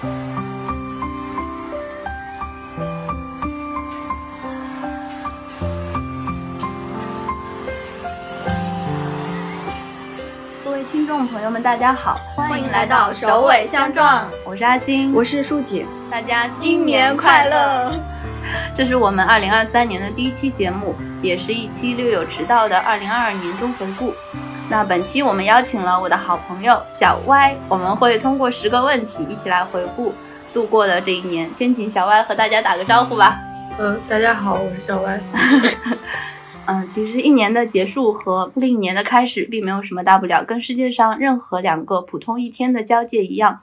各位听众朋友们，大家好，欢迎来到首尾相撞，我是阿星，我是舒姐，大家新年快乐！这是我们二零二三年的第一期节目，也是一期略有迟到的二零二二年终回顾。那本期我们邀请了我的好朋友小歪，我们会通过十个问题一起来回顾度过的这一年。先请小歪和大家打个招呼吧。嗯，大家好，我是小歪。嗯，其实一年的结束和另一年的开始并没有什么大不了，跟世界上任何两个普通一天的交界一样，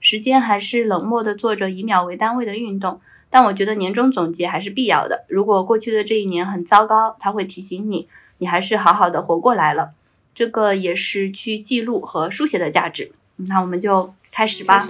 时间还是冷漠的做着以秒为单位的运动。但我觉得年终总结还是必要的。如果过去的这一年很糟糕，它会提醒你，你还是好好的活过来了。这个也是去记录和书写的价值。那我们就开始吧。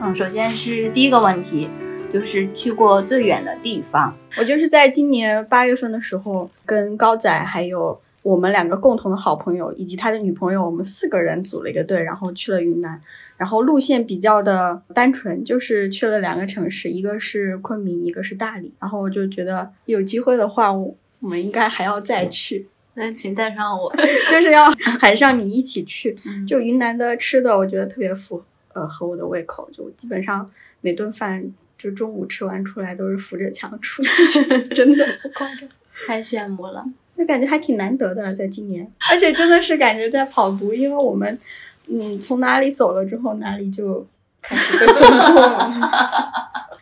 嗯，首先是第一个问题，就是去过最远的地方。我就是在今年八月份的时候，跟高仔还有我们两个共同的好朋友以及他的女朋友，我们四个人组了一个队，然后去了云南。然后路线比较的单纯，就是去了两个城市，一个是昆明，一个是大理。然后我就觉得有机会的话，我我们应该还要再去。那请带上我，就是要 喊上你一起去。就云南的吃的，我觉得特别符呃合我的胃口。就基本上每顿饭就中午吃完出来都是扶着墙出去，真的不夸张。太羡慕了，就感觉还挺难得的，在今年，而且真的是感觉在跑毒，因为我们。嗯，从哪里走了之后，哪里就开始被封控，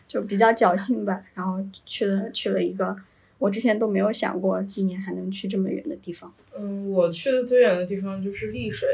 就比较侥幸吧。然后去了去了一个我之前都没有想过今年还能去这么远的地方。嗯，我去的最远的地方就是丽水。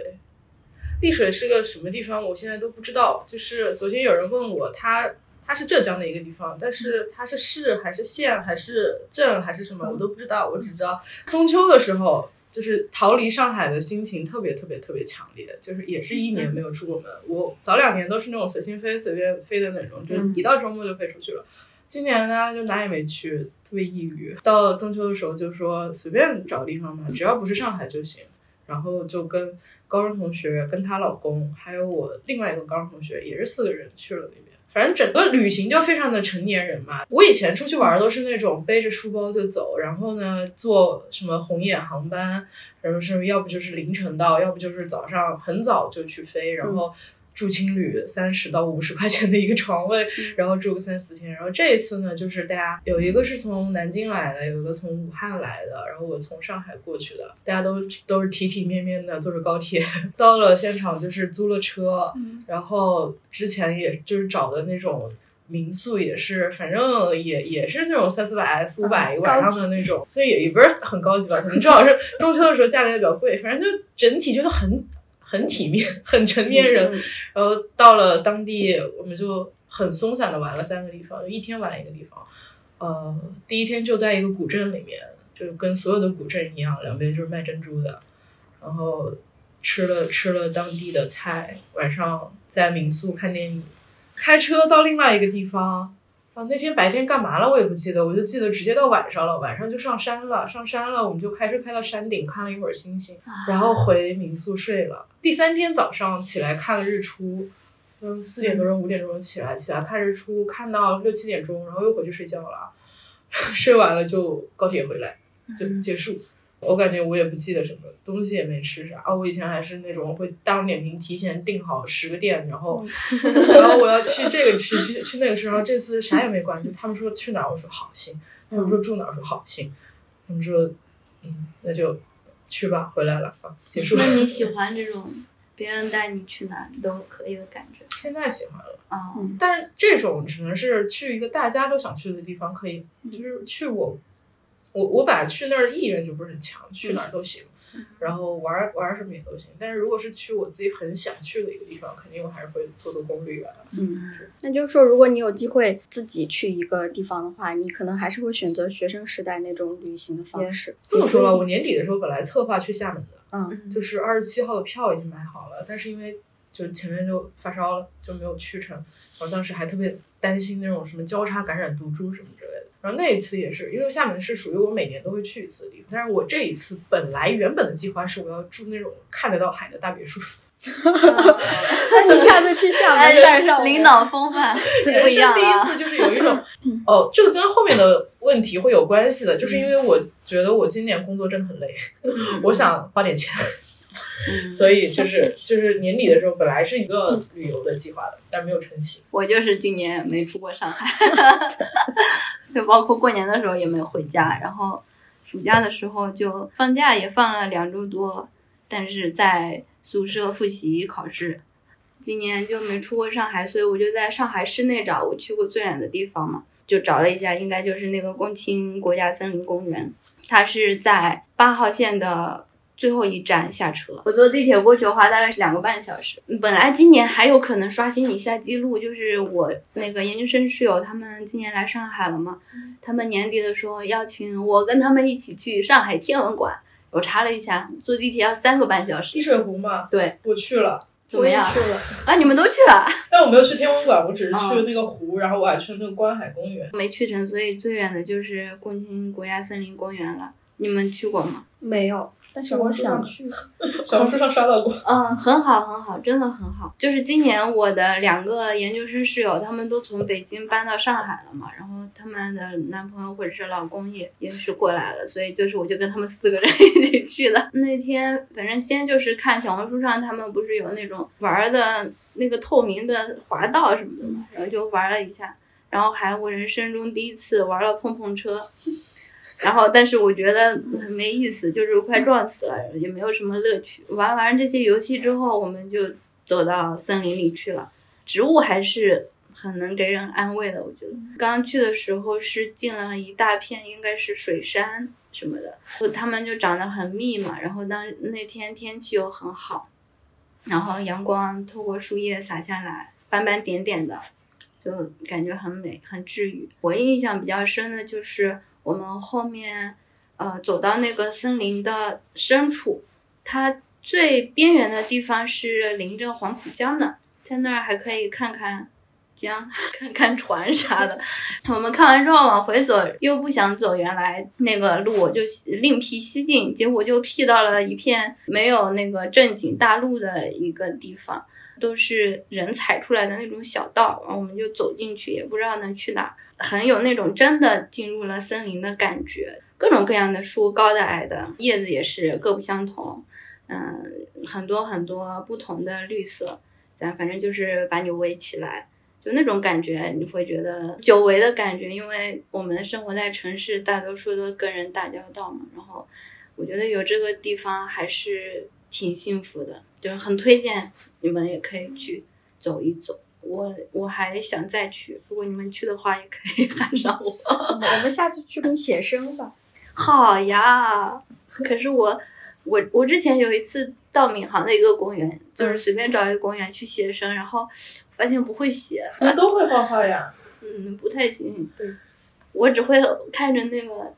丽水是个什么地方？我现在都不知道。就是昨天有人问我，它它是浙江的一个地方，但是它是市还是县还是镇还是什么，我都不知道。我只知道中秋的时候。就是逃离上海的心情特别特别特别强烈，就是也是一年没有出过门。我早两年都是那种随心飞、随便飞的那种，就一到周末就飞出去了。今年呢，就哪也没去，特别抑郁。到了中秋的时候，就说随便找地方吧，只要不是上海就行。然后就跟高中同学、跟她老公，还有我另外一个高中同学，也是四个人去了那边。反正整个旅行就非常的成年人嘛。我以前出去玩都是那种背着书包就走，然后呢坐什么红眼航班，然后是要不就是凌晨到，要不就是早上很早就去飞，然后。住青旅三十到五十块钱的一个床位，然后住个三四天。然后这一次呢，就是大家有一个是从南京来的，有一个从武汉来的，然后我从上海过去的，大家都都是体体面面的坐着高铁到了现场，就是租了车，然后之前也就是找的那种民宿，也是反正也也是那种三四百、四五百一晚上的那种，所以也也不是很高级吧，可能正好是中秋的时候价格也比较贵，反正就整体觉得很。很体面，很成年人。然后到了当地，我们就很松散的玩了三个地方，就一天玩一个地方。呃，第一天就在一个古镇里面，就跟所有的古镇一样，两边就是卖珍珠的。然后吃了吃了当地的菜，晚上在民宿看电影，开车到另外一个地方。啊，那天白天干嘛了我也不记得，我就记得直接到晚上了，晚上就上山了，上山了，我们就开车开到山顶看了一会儿星星，然后回民宿睡了。第三天早上起来看了日出，嗯，四点多钟五点钟起来起来看日出，看到六七点钟，然后又回去睡觉了，睡完了就高铁回来就结束。我感觉我也不记得什么东西也没吃啥啊！我以前还是那种会大众点评提前订好十个店，然后 然后我要去这个吃去去那个吃，然后这次啥也没管，就他们说去哪儿，我说好行；他们说住哪儿，我说好行；他们说嗯，那就去吧，回来了啊，结束。那 你喜欢这种别人带你去哪都可以的感觉？现在喜欢了啊，但是这种只能是去一个大家都想去的地方，可以就是去我。我我本来去那儿意愿就不是很强，去哪儿都行，然后玩玩什么也都行。但是如果是去我自己很想去的一个地方，肯定我还是会做做攻略的。嗯，那就是说，如果你有机会自己去一个地方的话，你可能还是会选择学生时代那种旅行的方式。这么说吧，我年底的时候本来策划去厦门的，嗯，就是二十七号的票已经买好了，但是因为就前面就发烧了，就没有去成。然后当时还特别担心那种什么交叉感染毒株什么的。然后那一次也是，因为厦门是属于我每年都会去一次的地方，但是我这一次本来原本的计划是我要住那种看得到海的大别墅。那你下次去厦门带上我领导风范 不人一样生第一啊。次就是有一种，哦，这个跟后面的问题会有关系的，就是因为我觉得我今年工作真的很累，我想花点钱，嗯所以就是就是年底的时候本来是一个旅游的计划的，但没有成型。我就是今年没出过上海，就包括过年的时候也没有回家，然后暑假的时候就放假也放了两周多，但是在宿舍复习考试。今年就没出过上海，所以我就在上海市内找我去过最远的地方嘛，就找了一下，应该就是那个共青国家森林公园，它是在八号线的最后一站下车，我坐地铁过去的话，大概是两个半小时。本来今年还有可能刷新一下记录，就是我那个研究生室友他们今年来上海了嘛，他们年底的时候邀请我跟他们一起去上海天文馆。我查了一下，坐地铁要三个半小时。滴水湖嘛，对，我去了，怎么样去了，啊？你们都去了？但我没有去天文馆，我只是去哦了那个湖，然后我还去了那个观海公园。没去成，所以最远的就是共青国家森林公园了。你们去过吗？没有，但是我想去。小红书上刷到过，嗯，很好，很好，真的很好。就是今年我的两个研究生室友，他们都从北京搬到上海了嘛，然后他们的男朋友或者是老公也也是过来了，所以就是我就跟他们四个人 一起去了。那天反正先就是看小红书上他们不是有那种玩的那个透明的滑道什么的嘛，然后就玩了一下，然后还我人生中第一次玩了碰碰车。然后，但是我觉得很没意思，就是快撞死了，也没有什么乐趣。玩完这些游戏之后，我们就走到森林里去了。植物还是很能给人安慰的，我觉得。刚去的时候是进了一大片，应该是水杉什么的，就它们就长得很密嘛。然后当那天天气又很好，然后阳光透过树叶洒下来，斑斑点点的，就感觉很美，很治愈。我印象比较深的就是。我们后面，呃，走到那个森林的深处，它最边缘的地方是临着黄浦江的，在那儿还可以看看江，看看船啥的。我们看完之后往回走，又不想走原来那个路，就另辟蹊径，结果就辟到了一片没有那个正经大路的一个地方。都是人踩出来的那种小道，然后我们就走进去，也不知道能去哪儿，很有那种真的进入了森林的感觉。各种各样的树，高的矮的，叶子也是各不相同，嗯，很多很多不同的绿色，咱反正就是把你围起来，就那种感觉，你会觉得久违的感觉，因为我们生活在城市，大多数都跟人打交道嘛，然后我觉得有这个地方还是挺幸福的。就是很推荐你们也可以去走一走，我我还想再去，如果你们去的话也可以 喊上我。我们下次去给你写生吧。好呀，可是我我我之前有一次到闵行的一个公园，就是随便找一个公园去写生，然后发现不会写，你们都会画画呀？嗯，不太行。对，我只会看着那个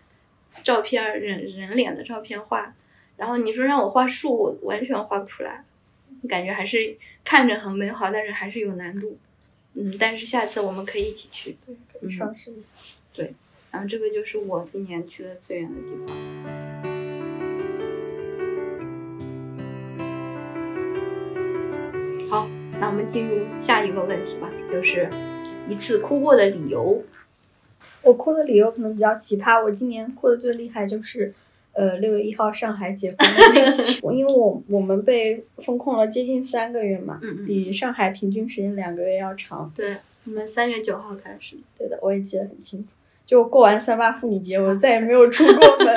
照片人人脸的照片画，然后你说让我画树，我完全画不出来。感觉还是看着很美好，但是还是有难度。嗯，但是下次我们可以一起去。对，可以尝试一下。对，然后这个就是我今年去的最远的地方。好，那我们进入下一个问题吧，就是一次哭过的理由。我哭的理由可能比较奇葩，我今年哭的最厉害就是。呃，六月一号上海解封的那天，因为我我们被封控了接近三个月嘛，嗯嗯，比上海平均时间两个月要长。对，我们三月九号开始。对的，我也记得很清楚。就过完三八妇女节，我再也没有出过门。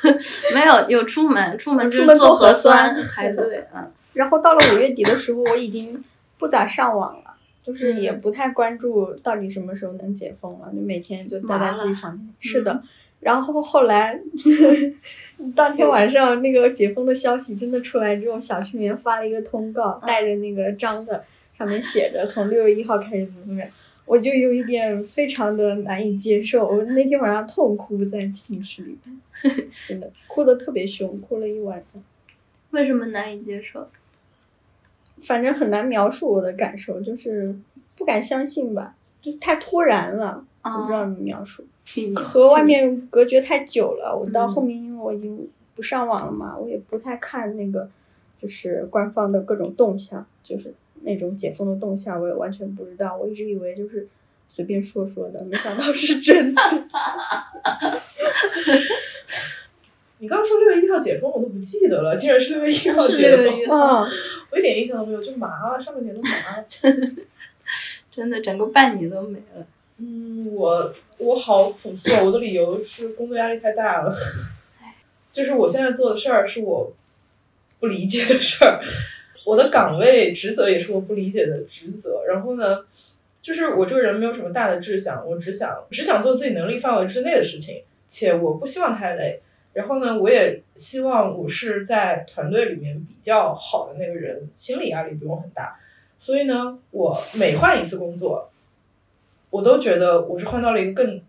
没有，有出门，出门就出门做是做核核酸排队。嗯，然后到了五月底的时候，我已经不咋上网了，就是也嗯不太关注到底什么时候能解封了，就每天就待在自己房间。是的。然后后来，当天晚上那个解封的消息真的出来之后，小区里面发了一个通告，带着那个章的，上面写着从六月一号开始怎么怎么样，我就有一点非常的难以接受。我那天晚上痛哭在寝室里，真的哭的特别凶，哭了一晚上。为什么难以接受？反正很难描述我的感受，就是不敢相信吧，就是太突然了。我不知道怎么描述，和外面隔绝太久了。我到后面，因为我已经不上网了嘛，我也不太看那个，就是官方的各种动向，就是那种解封的动向，我也完全不知道。我一直以为就是随便说说的，没想到是真的。你刚刚说六月一号解封，我都不记得了，竟然是六月一号解6月1封，啊，我一点印象都没有，就麻了，上半年都麻了。真的整个半年都没了。嗯，我我好朴素，啊，我的理由是工作压力太大了，就是我现在做的事儿是我不理解的事儿，我的岗位职责也是我不理解的职责。然后呢，就是我这个人没有什么大的志向，我只想只想做自己能力范围之内的事情，且我不希望太累。然后呢，我也希望我是在团队里面比较好的那个人，心理压力不用很大。所以呢，我每换一次工作，我都觉得我是换到了一个更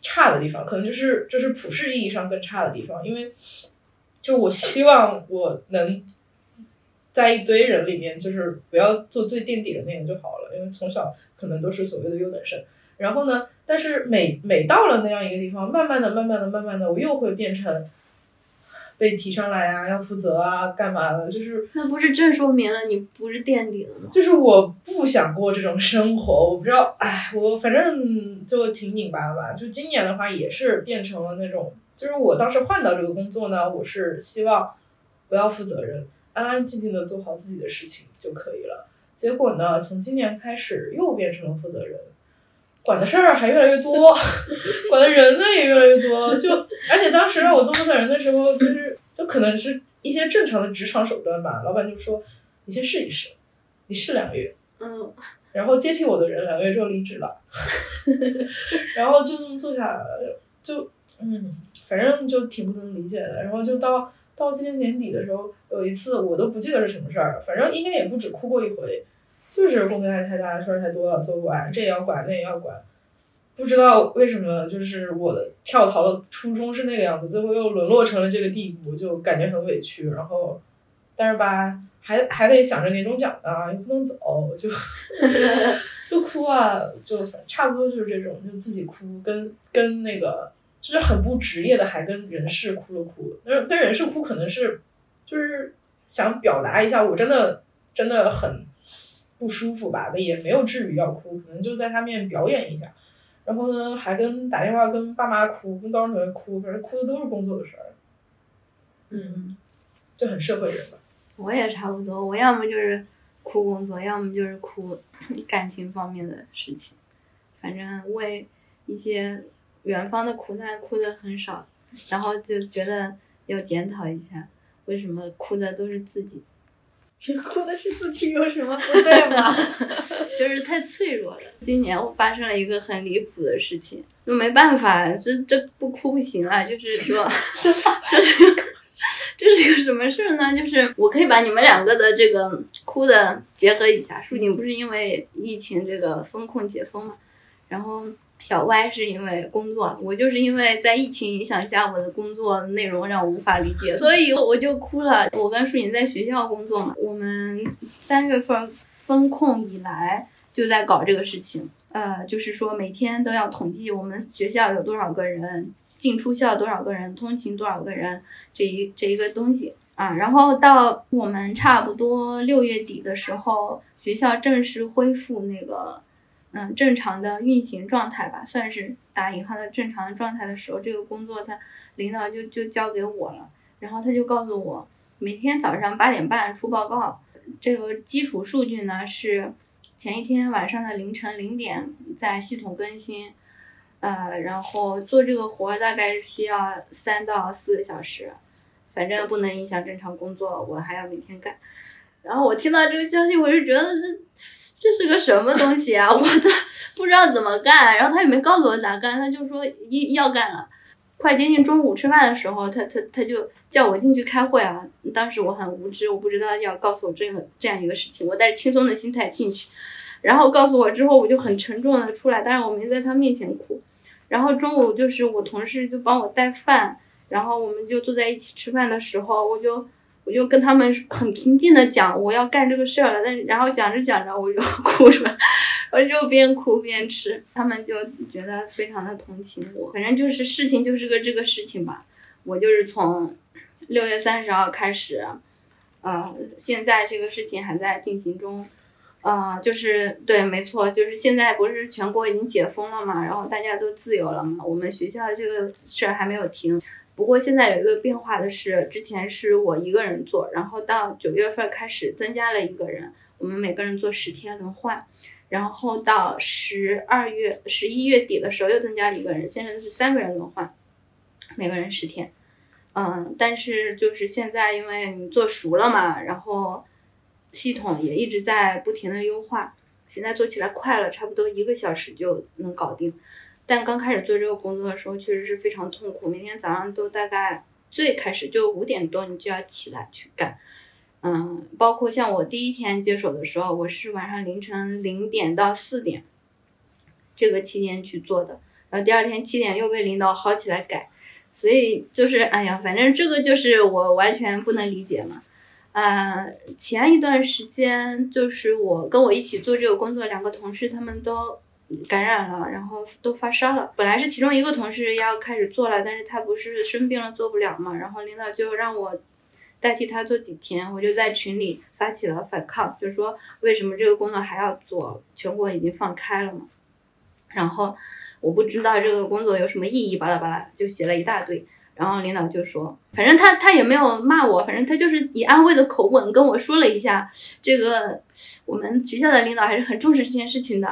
差的地方，可能就是就是普世意义上更差的地方，因为就我希望我能在一堆人里面，就是不要做最垫底的那个就好了，因为从小可能都是所谓的优等生。然后呢，但是每每到了那样一个地方，慢慢的、慢慢的、慢慢的，我又会变成被提上来啊，要负责啊，干嘛的，就是那不是正说明了你不是垫底了吗？就是我不想过这种生活，我不知道，哎，我反正就挺拧巴的吧。就今年的话，也是变成了那种，就是我当时换到这个工作呢，我是希望不要负责任，安安静静的做好自己的事情就可以了。结果呢，从今年开始又变成了负责人，管的事儿还越来越多，管的人呢也越来越多。就而且当时让我做负责人的时候，就是就可能是一些正常的职场手段吧，老板就说你先试一试，你试两个月。嗯，然后接替我的人两个月之后离职了，然后就这么做下来了，就嗯，反正就挺不能理解的。然后就到到今年年底的时候，有一次我都不记得是什么事儿了，反正应该也不止哭过一回，就是工作压力太大，事儿太多了，做不完，这也要管，那也要管。不知道为什么，就是我的跳槽的初衷是那个样子，最后又沦落成了这个地步，就感觉很委屈。然后，但是吧，还还得想着年终奖呢，又不能走，就 就哭啊，就差不多就是这种，就自己哭，跟跟那个就是很不职业的，还跟人事哭了哭。那跟人事哭可能是就是想表达一下，我真的真的很不舒服吧，也没有至于要哭，可能就在他面表演一下。然后呢，还跟打电话跟爸妈哭，跟高中同学哭，反正哭的都是工作的事儿。嗯，就很社会人吧。我也差不多，我要么就是哭工作，要么就是哭 感情方面的事情。反正为一些远方的苦难哭的很少，然后就觉得要检讨一下，为什么哭的都是自己，哭的是自己有什么不对吗？就是太脆弱了。今年我发生了一个很离谱的事情，就没办法，这这不哭不行了。就是说，这是个这是个什么事呢？就是我可以把你们两个的这个哭的结合一下。舒锦不是因为疫情这个封控解封嘛，然后小歪是因为工作，我就是因为在疫情影响下，我的工作内容让我无法理解，所以我就哭了。我跟舒颖在学校工作嘛，我们三月份封控以来就在搞这个事情，呃，就是说每天都要统计我们学校有多少个人进出校，多少个人通勤，多少个人这一这一个东西啊。然后到我们差不多六月底的时候，学校正式恢复那个嗯正常的运行状态吧，算是打引号的正常的状态的时候，这个工作他领导就就交给我了，然后他就告诉我每天早上八点半出报告。这个基础数据呢是前一天晚上的凌晨零点在系统更新，呃，然后做这个活大概需要三到四个小时，反正不能影响正常工作，我还要每天干。然后我听到这个消息，我就觉得这这是个什么东西啊，我都不知道怎么干。然后他也没告诉我咋干，他就说一要干了。快接近中午吃饭的时候，他他他就叫我进去开会啊。当时我很无知，我不知道要告诉我这个这样一个事情。我带着轻松的心态进去，然后告诉我之后，我就很沉重的出来，但是我没在他面前哭。然后中午就是我同事就帮我带饭，然后我们就坐在一起吃饭的时候，我就我就跟他们很平静的讲我要干这个事儿了，但然后讲着讲着我就哭出来，我就边哭边吃，他们就觉得非常的同情我。反正就是事情就是个这个事情吧，我就是从六月三十号开始，呃，现在这个事情还在进行中。啊、就是对，没错，就是现在不是全国已经解封了嘛，然后大家都自由了嘛，我们学校这个事儿还没有停。不过现在有一个变化的是，之前是我一个人做，然后到九月份开始增加了一个人，我们每个人做十天轮换，然后到十二月、十一月底的时候又增加了一个人，现在是三个人轮换，每个人十天。嗯，但是就是现在因为你做熟了嘛，然后系统也一直在不停的优化，现在做起来快了，差不多一个小时就能搞定。但刚开始做这个工作的时候，确实是非常痛苦，每天早上都大概最开始就五点多你就要起来去干，嗯，包括像我第一天接手的时候，我是晚上凌晨零点到四点这个期间去做的，然后第二天七点又被领导薅起来改，所以就是哎呀，反正这个就是我完全不能理解嘛。呃，前一段时间就是我跟我一起做这个工作，两个同事他们都感染了，然后都发烧了。本来是其中一个同事要开始做了，但是他不是生病了做不了嘛，然后领导就让我代替他做几天，我就在群里发起了反抗，就说为什么这个工作还要做？全国已经放开了嘛。然后我不知道这个工作有什么意义，巴拉巴拉就写了一大堆。然后领导就说，反正他他也没有骂我，反正他就是以安慰的口吻跟我说了一下，这个我们学校的领导还是很重视这件事情的，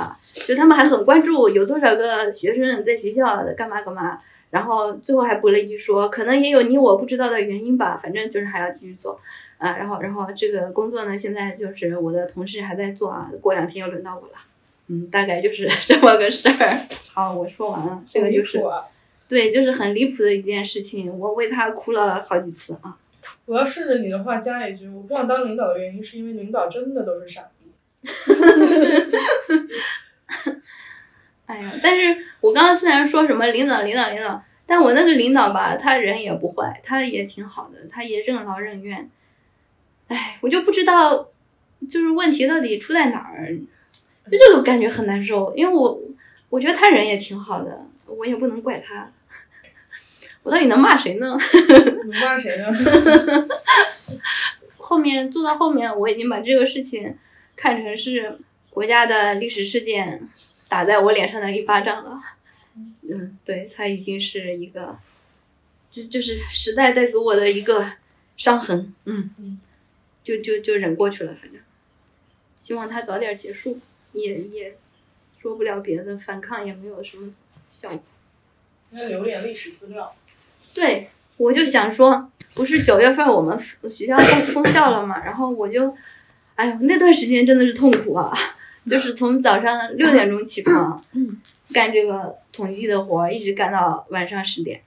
就他们还很关注有多少个学生在学校干嘛干嘛。然后最后还补了一句说，可能也有你我不知道的原因吧，反正就是还要继续做啊。然后然后这个工作呢，现在就是我的同事还在做啊，过两天又轮到我了。嗯，大概就是 这么个事儿。好，我说完了，这个就是对，就是很离谱的一件事情，我为他哭了好几次啊。我要顺着你的话加一句，我不想当领导的原因是因为领导真的都是傻逼。哎呀，但是我刚刚虽然说什么领导领导领导，但我那个领导吧，他人也不坏，他也挺好的，他也任劳任怨。哎，我就不知道，就是问题到底出在哪儿，就这个感觉很难受，因为我我觉得他人也挺好的，我也不能怪他。我到底能骂谁呢？能骂谁呢？后面做到后面，我已经把这个事情看成是国家的历史事件打在我脸上的一巴掌了。嗯，对，它已经是一个，就就是时代带给我的一个伤痕。嗯嗯，就就就忍过去了，反正希望它早点结束，也也说不了别的，反抗也没有什么效果。应该留点历史资料。对，我就想说，不是九月份我们学校封封校了嘛，然后我就，哎呦，那段时间真的是痛苦啊，就是从早上六点钟起床，干这个统计的活，一直干到晚上十点。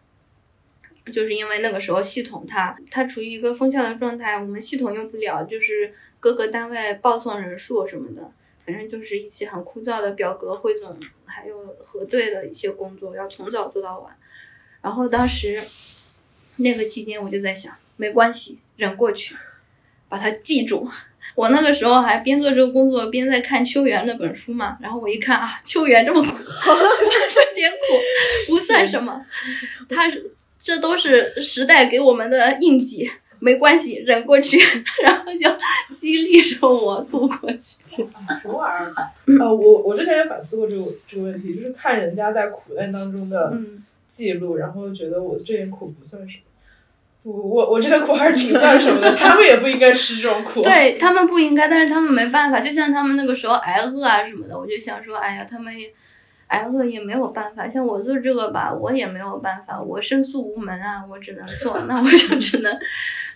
就是因为那个时候系统它它处于一个封校的状态，我们系统用不了，就是各个单位报送人数什么的，反正就是一些很枯燥的表格汇总，还有核对的一些工作，要从早做到晚。然后当时那个期间，我就在想，没关系，忍过去，把它记住。我那个时候还边做这个工作边在看秋园那本书嘛，然后我一看啊，秋园这么苦，这点苦不算什么，他是这都是时代给我们的印记，没关系，忍过去，然后就激励着我度过去。什么玩意儿？呃，我我之前也反思过这个这个问题，就是看人家在苦难当中的嗯，记录，然后觉得我这点苦不算什么。我我我这点苦还是挺算什么的，他们也不应该吃这种苦。对他们不应该，但是他们没办法，就像他们那个时候挨饿啊什么的，我就想说，哎呀，他们也挨饿也没有办法。像我做这个吧，我也没有办法，我申诉无门啊，我只能做，那我就只能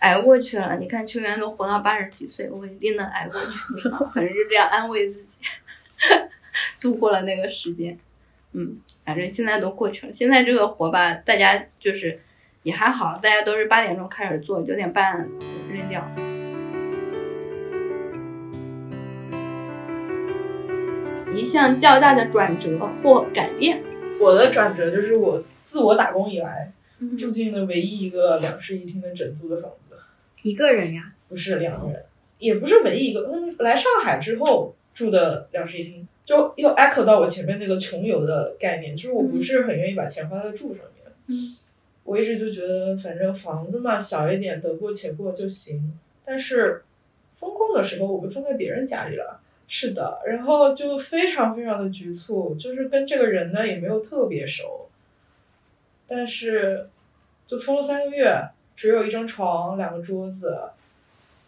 挨过去了。你看秋元都活到八十几岁，我一定能挨过去。反正就这样安慰自己，度过了那个时间。嗯，反正现在都过去了。现在这个活吧，大家就是也还好，大家都是八点钟开始做，九点半扔掉。一项较大的转折或改变。我的转折就是我自我打工以来嗯住进了唯一一个两室一厅的整租的房子，一个人呀，不是两个人，也不是唯一一个。嗯，来上海之后住的两室一厅，就又 echo 到我前面那个穷游的概念，就是我不是很愿意把钱花在住上面。嗯，我一直就觉得，反正房子嘛，小一点，得过且过就行。但是风控的时候，我被封在别人家里了。是的，然后就非常非常的局促，就是跟这个人呢也没有特别熟，但是就封了三个月，只有一张床、两个桌子，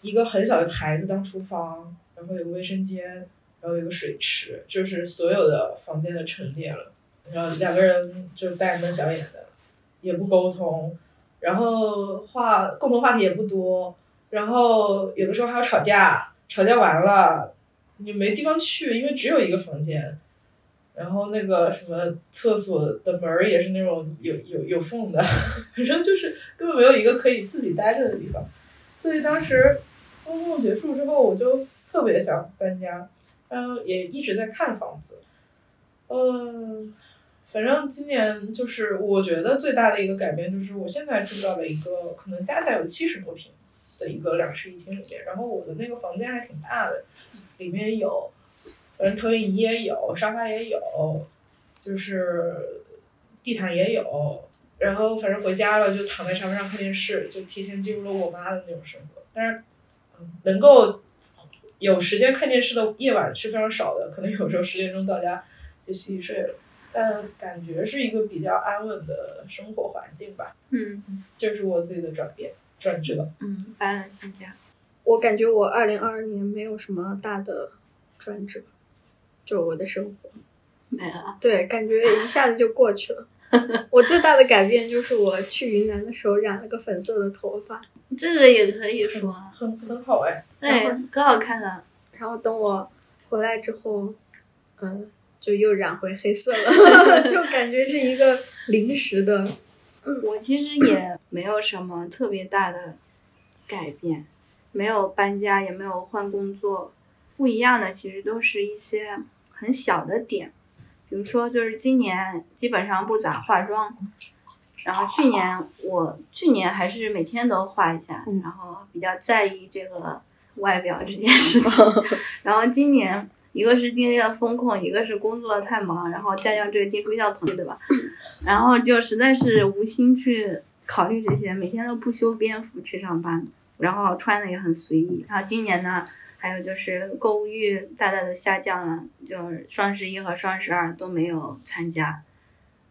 一个很小的台子当厨房，然后有个卫生间，然后有个水池，就是所有的房间的陈列了。然后两个人就大眼瞪小眼的，也不沟通，然后话共同话题也不多，然后有的时候还要吵架，吵架完了。你没地方去，因为只有一个房间，然后那个什么厕所的门儿也是那种有有有缝的，反正就是根本没有一个可以自己待着的地方。所以当时工作结束之后，我就特别想搬家，然后也一直在看房子。嗯，反正今年就是我觉得最大的一个改变就是，我现在住到了一个可能加起来有七十多平的一个两室一厅里面，然后我的那个房间还挺大的。里面有，反正投影仪也有，沙发也有，就是地毯也有，然后反正回家了就躺在沙发上看电视，就提前进入了我妈的那种生活。但是，能够有时间看电视的夜晚是非常少的，可能有时候十点钟到家就洗洗睡了，但感觉是一个比较安稳的生活环境吧。嗯，这是我自己的转变，转折。嗯，搬了新家。我感觉我二零二二年没有什么大的转折，就我的生活没了。对，感觉一下子就过去了。我最大的改变就是我去云南的时候染了个粉色的头发，这个也可以说很很好哎，对，可好看了。然后等我回来之后，嗯，就又染回黑色了，就感觉是一个临时的。我其实也没有什么特别大的改变。没有搬家，也没有换工作，不一样的其实都是一些很小的点，比如说就是今年基本上不咋化妆，然后去年我去年还是每天都化一下，然后比较在意这个外表这件事情，然后今年一个是经历了风控，一个是工作太忙，然后加上这个进出校统一对吧，然后就实在是无心去考虑这些，每天都不修边幅去上班。然后穿的也很随意，然后今年呢，还有就是购物欲大大的下降了，就是双十一和双十二都没有参加，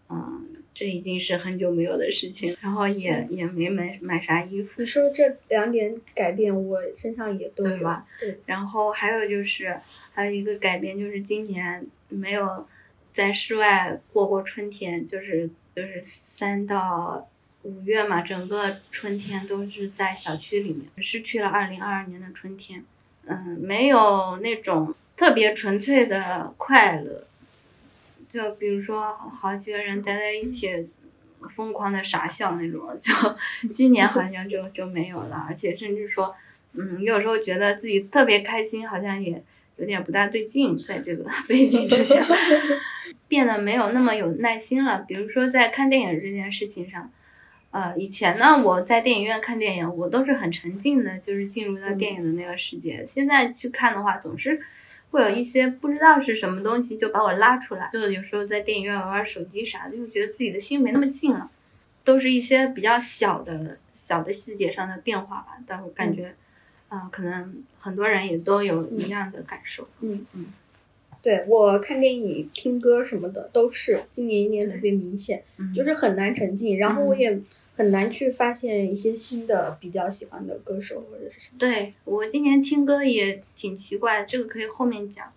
嗯，这已经是很久没有的事情，然后也也没买买啥衣服。你说这两点改变，我身上也都有。对吧？对。然后还有就是，还有一个改变就是今年没有在室外过过春天，就是就是三到。五月嘛，整个春天都是在小区里面，失去了二零二二年的春天。嗯，没有那种特别纯粹的快乐，就比如说好几个人待在一起，疯狂的傻笑那种，就 今年好像就就没有了。而且甚至说，嗯，有时候觉得自己特别开心，好像也有点不大对劲，在这个 背景之下，变得没有那么有耐心了。比如说在看电影这件事情上。呃，以前呢，我在电影院看电影，我都是很沉浸的，就是进入到电影的那个世界。现在去看的话，总是会有一些不知道是什么东西就把我拉出来，就有时候在电影院玩玩手机啥的，就觉得自己的心没那么静了。都是一些比较小的小的细节上的变化吧，但我感觉，嗯，可能很多人也都有一样的感受。嗯嗯，对我看电影、听歌什么的，都是今年一年特别明显，就是很难沉浸。然后我也。很难去发现一些新的比较喜欢的歌手或者是什么。对我今年听歌也挺奇怪，这个可以后面讲。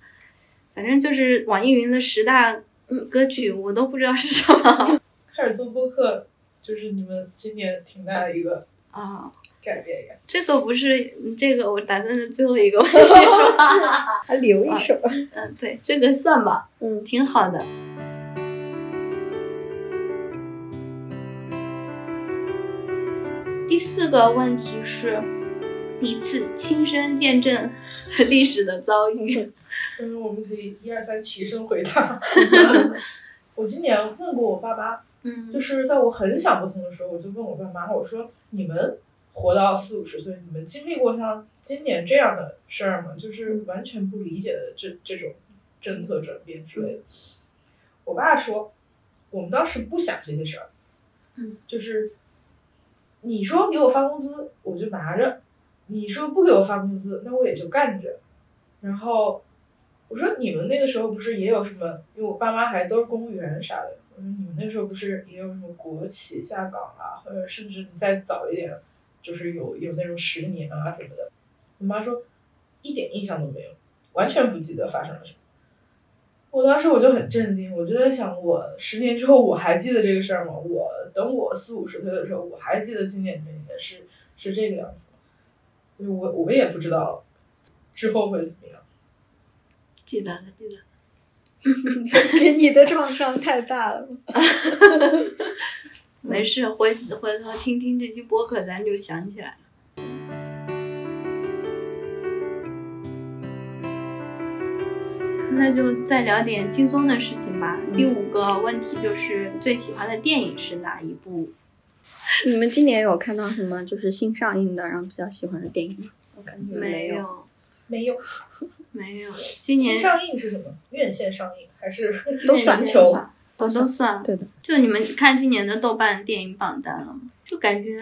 反正就是网易云的十大歌曲，我都不知道是什么。开始做播客，就是你们今年挺大的一个啊改变一下。这个不是这个，我打算是最后一个问题 还留一手。嗯，对，这个算吧，嗯，挺好的。第四个问题是，一次亲身见证历史的遭遇。嗯，我们可以一二三齐声回答。我今年问过我爸爸，嗯，就是在我很想不通的时候，我就问我爸妈，我说：“你们活到四五十岁，你们经历过像今年这样的事儿吗？就是完全不理解的这这种政策转变之类的。我爸说，我们当时不想这些事儿，嗯，就是你说给我发工资，我就拿着；你说不给我发工资，那我也就干着。然后我说你们那个时候不是也有什么？因为我爸妈还都是公务员啥的。我说你们那时候不是也有什么国企下岗啊，或者甚至你再早一点，就是有有那种十年啊什么的。我妈说一点印象都没有，完全不记得发生了什么。我当时我就很震惊，我就在想，我十年之后我还记得这个事儿吗？我等我四五十岁的时候，我还记得今年这年是是这个样子吗？我我也不知道之后会怎么样。记得的，记得。给 你的创伤太大了。没事，回回头听听这期播客，咱就想起来了。那就再聊点轻松的事情吧。第五个问题就是最喜欢的电影是哪一部？你们今年有看到什么就是新上映的，然后比较喜欢的电影吗？我感觉没有。有，没有，没有。今年新上映是什么？院线上映还是都算全球？都都算。对的，就你们看今年的豆瓣电影榜单了吗？就感觉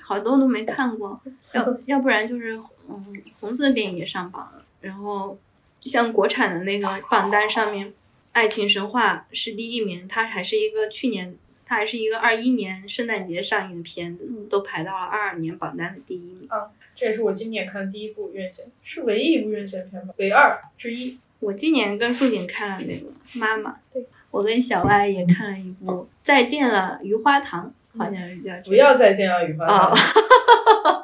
好多都没看过，要要不然就是嗯红色电影也上榜了，然后像国产的那个榜单上面，《爱情神话》是第一名，它还是一个去年，它还是一个二一年圣诞节上映的片子，都排到了二二年榜单的第一名。啊这也是我今年看的第一部院线，是唯一一部院线片吧？唯二之一。我今年跟树锦看了那个《妈妈》，对我跟小歪也看了一部《再见了鱼花堂》，好像是叫这个不要再见啊，雨花哦堂。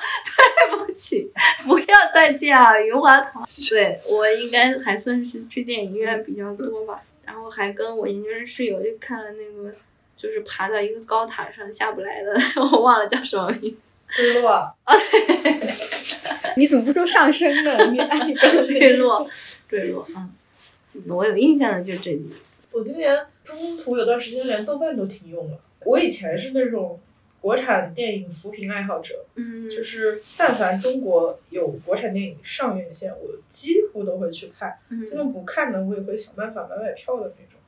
对不起，不要再见啊，余花堂。对我应该还算是去电影院比较多吧，然后还跟我研究生室友去看了那个，就是爬到一个高塔上下不来的，我忘了叫什么名字。坠落啊，对 你怎么不说上升呢？你按你坠落，坠落，嗯，我有印象的就这几次。我今年中途有段时间连豆瓣都停用了。我以前是那种国产电影扶贫爱好者，嗯，就是但凡中国有国产电影上院线，我几乎都会去看。嗯就算不看呢，我也会想办法买买票的那种。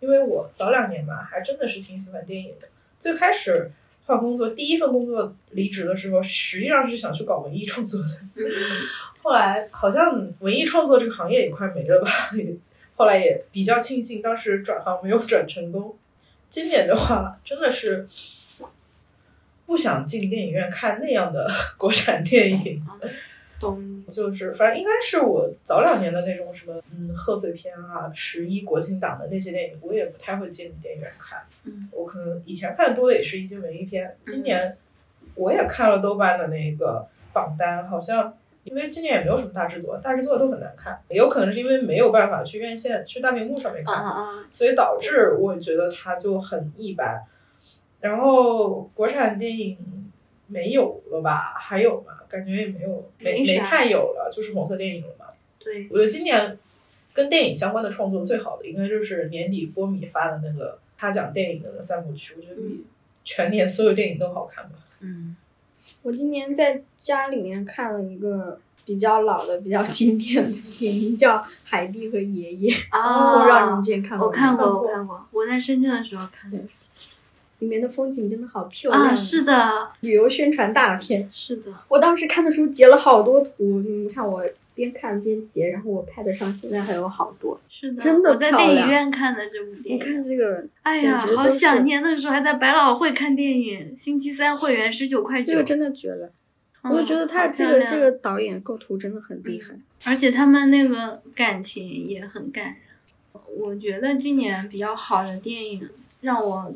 因为我早两年吧，还真的是挺喜欢电影的。最开始换工作，第一份工作离职的时候，实际上是想去搞文艺创作的。嗯后来好像文艺创作这个行业也快没了吧，也后来也比较庆幸当时转行没有转成功。今年的话，真的是不想进电影院看那样的国产电影，懂。就是反正应该是我早两年的那种什么嗯贺岁片啊、十一国庆档的那些电影，我也不太会进电影院看。嗯我可能以前看的多的也是一些文艺片，今年我也看了豆瓣的那个榜单，好像因为今年也没有什么大制作，大制作都很难看，也有可能是因为没有办法去院线、去大屏幕上面啊看！所以导致我觉得它就很一般。然后国产电影没有了吧？还有吗？感觉也没有，没没太有了，就是红色电影了嘛。对，我觉得今年跟电影相关的创作最好的，应该就是年底波米发的那个他讲电影的那三部曲，我觉得比全年所有电影都好看吧。嗯，我今年在家里面看了一个比较老的、比较经典的电影，叫《海蒂和爷爷》。啊，我不知道你们之前看过没我，看过我看过，我在深圳的时候看的。里面的风景真的好漂亮啊，是的，旅游宣传大片。是的，我当时看的时候截了好多图，你看我边看边截，然后我 pad 上现在还有好多。是的，真的我在电影院看的这部电影你影。看这个，哎呀，好想念那个时候还在百老汇看电影，星期三会员十九块九。这个真的绝了。嗯我就觉得他这个这个导演构图真的很厉害。而且他们那个感情也很感人。我觉得今年比较好的电影，让我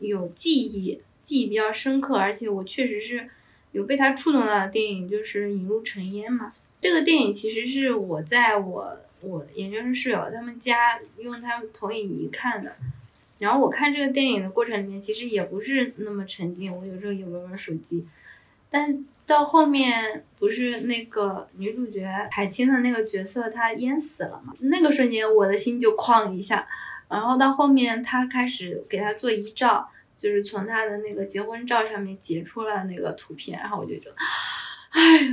有记忆，记忆比较深刻，而且我确实是有被他触动到的电影，就是《引入尘烟》嘛。这个电影其实是我在我我研究生室友他们家用他们投影仪看的。然后我看这个电影的过程里面，其实也不是那么沉浸，我有时候也玩玩手机。但到后面不是那个女主角海清的那个角色她淹死了嘛？那个瞬间我的心就哐一下。然后到后面她开始给她做遗照，就是从她的那个结婚照上面截出了那个图片，然后我就觉得，哎呀，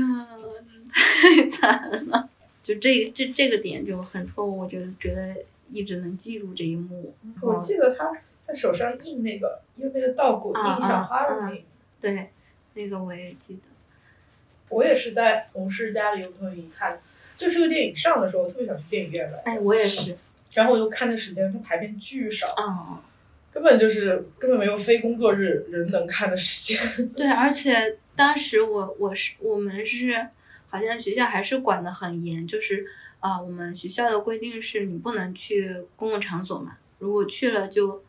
太惨了。就这这这个点就很戳我，我就觉得一直能记住这一幕。我记得他在手上印那个用那个稻谷印小花的那个，对，那个我也记得。我也是在同事家里有朋友一看，就这个电影上的时候，我特别想去电影院来。哎，我也是。然后我就看的时间，它排片巨少。哦。根本就是根本没有非工作日人能看的时间。对，而且当时我我是我们是好像学校还是管得很严，就是啊，我们学校的规定是你不能去公共场所嘛，如果去了就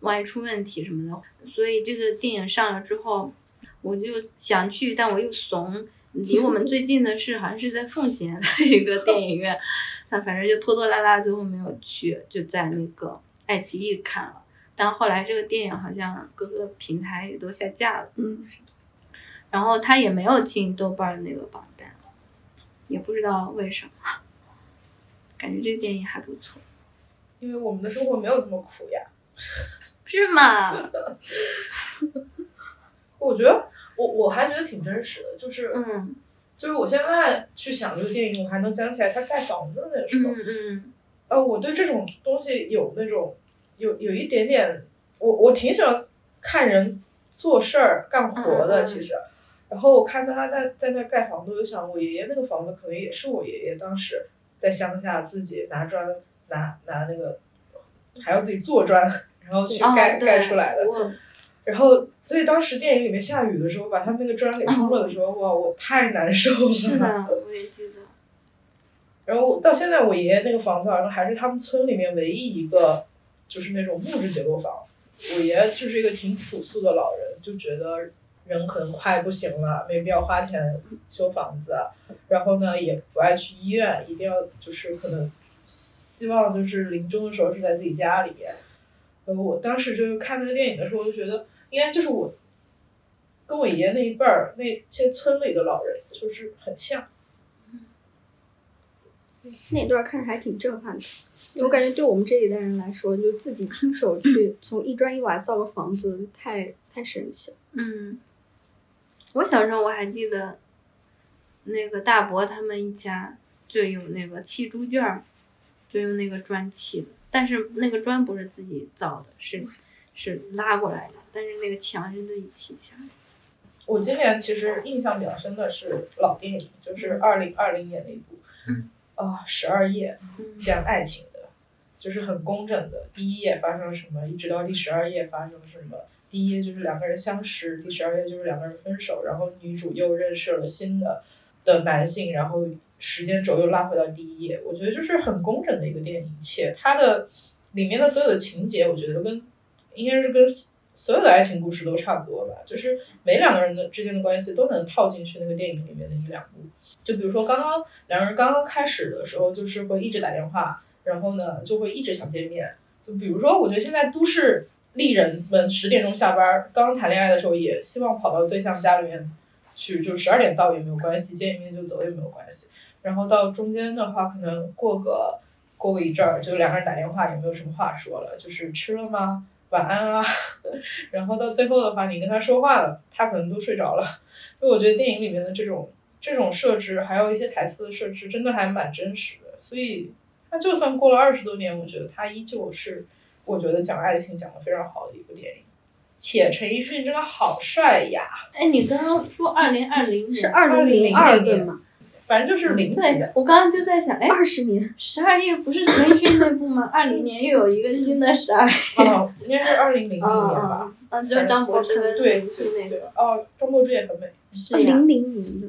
万一出问题什么的。所以这个电影上了之后，我就想去，但我又怂。离我们最近的是好像是在奉贤的一个电影院，那反正就拖拖拉拉，最后没有去，就在那个爱奇艺看了。但后来这个电影好像各个平台也都下架了，嗯，然后他也没有进豆瓣的那个榜单，也不知道为什么，感觉这个电影还不错。因为我们的生活没有这么苦呀，是吗？我觉得我我还觉得挺真实的，就是嗯，就是我现在去想这个电影，我还能想起来他盖房子的那个时候，嗯嗯，呃，我对这种东西有那种。有有一点点，我我挺喜欢看人做事儿干活的，其实。然后我看他在在那盖房子，我就想，我爷爷那个房子可能也是我爷爷当时在乡下自己拿砖拿拿那个，还要自己做砖，然后去盖盖出来的。然后，所以当时电影里面下雨的时候，把他那个砖给冲了的时候，哇，我太难受了。是的，我也记得。然后到现在，我爷爷那个房子好像还是他们村里面唯一一个。就是那种木质结构房，我爷爷就是一个挺朴素的老人，就觉得人可能快不行了，没必要花钱修房子，然后呢也不爱去医院，一定要就是可能希望就是临终的时候是在自己家里边。呃，我当时就是看那个电影的时候，我就觉得应该就是我跟我爷爷那一辈儿那些村里的老人就是很像。那段看着还挺震撼的，我感觉对我们这一代人来说，就自己亲手去从一砖一瓦造个房子，太太神奇了。嗯，我小时候我还记得，那个大伯他们一家就有那个砌猪圈儿，就用那个砖砌的，但是那个砖不是自己造的，是是拉过来的，但是那个墙是自己砌起来的。我今年其实印象比较深的是老电影，就是二零二零年那一部。嗯。啊，十二页讲爱情的，就是很工整的。第一页发生了什么，一直到第十二页发生了什么。第一页就是两个人相识，第十二页就是两个人分手，然后女主又认识了新的的男性，然后时间轴又拉回到第一页。我觉得就是很工整的一个电影，且它的里面的所有的情节，我觉得跟应该是跟所有的爱情故事都差不多吧，就是每两个人的之间的关系都能套进去那个电影里面的一两部。就比如说，刚刚两个人刚刚开始的时候，就是会一直打电话，然后呢，就会一直想见面。就比如说，我觉得现在都市丽人们十点钟下班，刚谈恋爱的时候，也希望跑到对象家里面去，就十二点到也没有关系，见一面就走也没有关系。然后到中间的话，可能过个过个一阵儿，就两个人打电话也没有什么话说了，就是吃了吗？晚安啊。然后到最后的话，你跟他说话了，他可能都睡着了。就我觉得电影里面的这种。这种设置还有一些台词的设置，真的还蛮真实的。所以，他就算过了二十多年，我觉得他依旧是我觉得讲爱情讲的非常好的一部电影。且陈奕迅真的好帅呀！哎，你刚刚说二零二零年是二零零二年吗？反正就是零几的。我刚刚就在想，哎，二十年，十二夜不是陈奕迅那部吗？二零年又有一个新的十二夜。哦，应该是二零零零年吧？嗯，就是张柏芝的，对，是那个。哦，张柏芝也很美。是零零年的。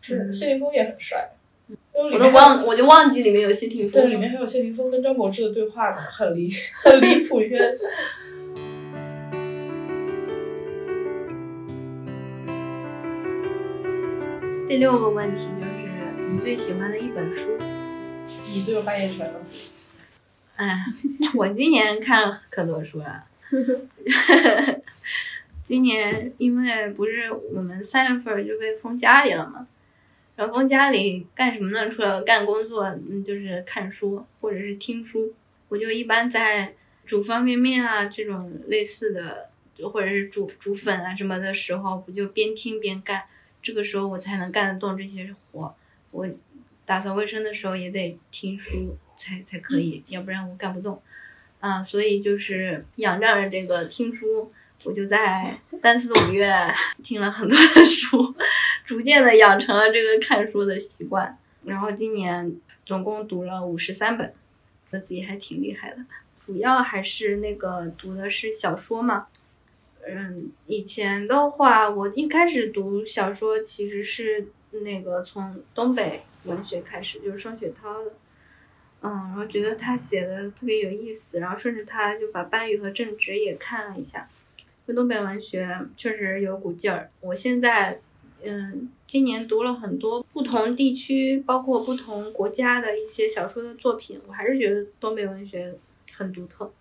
是谢霆锋也很帅，我都忘，我就忘记里面有谢霆锋。对，里面还有谢霆锋跟张柏芝的对话呢，很离 很离谱。现在。第六个问题就是你最喜欢的一本书，你最有发言权了。哎，我今年看了可多书了。今年因为不是我们三月份就被封家里了嘛。然后家里干什么呢？除了干工作，嗯，就是看书或者是听书。我就一般在煮方便面啊这种类似的，就或者是煮煮粉啊什么的时候，不就边听边干。这个时候我才能干得动这些活。我打扫卫生的时候也得听书才才可以，要不然我干不动。啊，所以就是仰仗着这个听书，我就在三四五月听了很多的书，逐渐的养成了这个看书的习惯。然后今年总共读了五十三本，觉得自己还挺厉害的。主要还是那个读的是小说嘛。嗯，以前的话，我一开始读小说其实是那个从东北文学开始，就是双雪涛的。嗯，然后觉得他写的特别有意思，然后顺着他就把班宇和郑执也看了一下，就东北文学确实有股劲儿。我现在，嗯，今年读了很多不同地区，包括不同国家的一些小说的作品，我还是觉得东北文学很独特。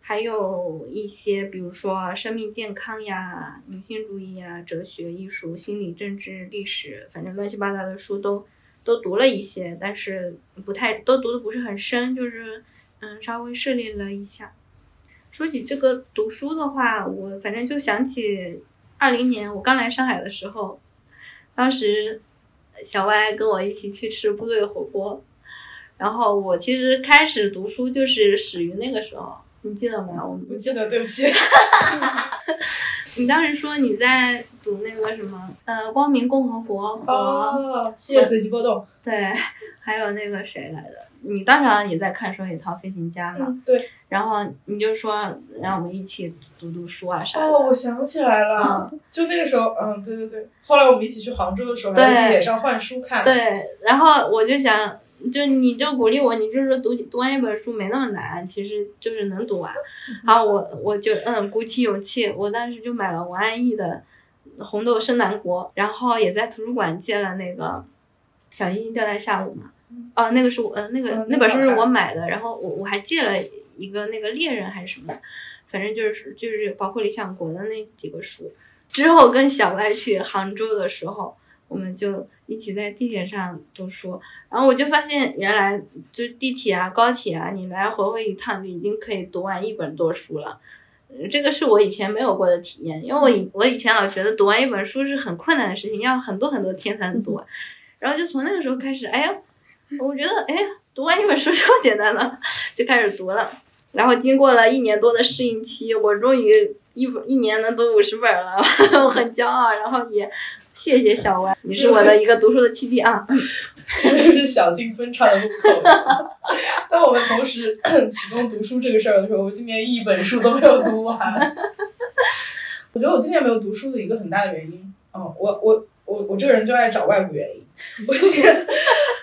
还有一些，比如说生命健康呀、女性主义呀、哲学、艺术、心理、政治、历史，反正乱七八糟的书都。都读了一些，但是不太都读的不是很深，就是嗯稍微涉猎了一下。说起这个读书的话，我反正就想起二零年我刚来上海的时候，当时小歪跟我一起去吃部队火锅，然后我其实开始读书就是始于那个时候，你记得吗？我不记得，对不起。你当时说你在读那个什么，呃，《光明共和国》和《世界随机波动》。对，还有那个谁来的？你当场也在看《双雪涛飞行家》嘛？对。然后你就说让我们一起读读书啊啥的。哦，我想起来了，就那个时候，嗯，对对对。后来我们一起去杭州的时候，还在野上换书看。对，然后我就想。就你就鼓励我，你就是说读读完一本书没那么难，其实就是能读完。然后，我我就嗯鼓起勇气，我当时就买了王安忆的《红豆生南国》，然后也在图书馆借了那个《小星星掉在下午》嘛。哦，那个是我呃那个那本书是我买的，然后我我还借了一个那个猎人还是什么的，反正就是就是包括理想国的那几个书。之后跟小外去杭州的时候。我们就一起在地铁上读书，然后我就发现原来就地铁啊、高铁啊，你来回回一趟就已经可以读完一本多书了，这个是我以前没有过的体验，因为我以我以前老觉得读完一本书是很困难的事情，要很多很多天才能读完，然后就从那个时候开始，哎呀，我觉得哎，读完一本书这么简单了，就开始读了，然后经过了一年多的适应期，我终于一一年能读五十本了，我很骄傲，然后也。谢谢小歪，你是我的一个读书的契机啊！真的是小径分岔的路口。当我们同时启动读书这个事儿的时候，我今年一本书都没有读完。我觉得我今年没有读书的一个很大的原因，嗯，我我我我这个人就爱找外部原因。我今天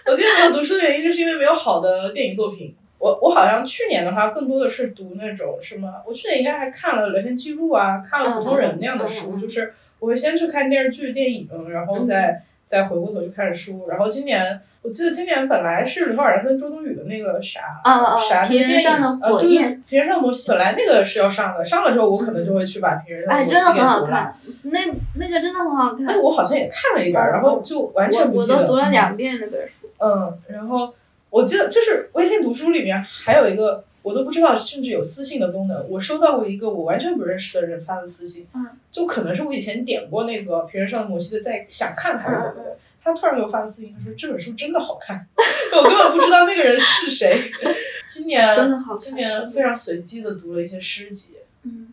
我今天没有读书的原因，就是因为没有好的电影作品。我我好像去年的话，更多的是读那种什么，我去年应该还看了聊天记录啊，看了普通人那样的书，就是。我会先去看电视剧、电影，然后再再回过头去看书。然后今年，我记得今年本来是刘昊然跟周冬雨的那个啥啥电影，呃，对，平原上的摩西，本来那个是要上的，上了之后我可能就会去把平原上的摩西给读了。那那个真的很好看。哎，我好像也看了一点，然后就完全不记得。我都读了两遍那本书。嗯，然后我记得就是微信读书里面还有一个。我都不知道，甚至有私信的功能。我收到过一个我完全不认识的人发的私信，就可能是我以前点过那个《平原上的摩西》的，在想看还是怎么的。他突然给我发的私信，他说这本书真的好看，我根本不知道那个人是谁。今年真的好今年非常随机的读了一些诗集，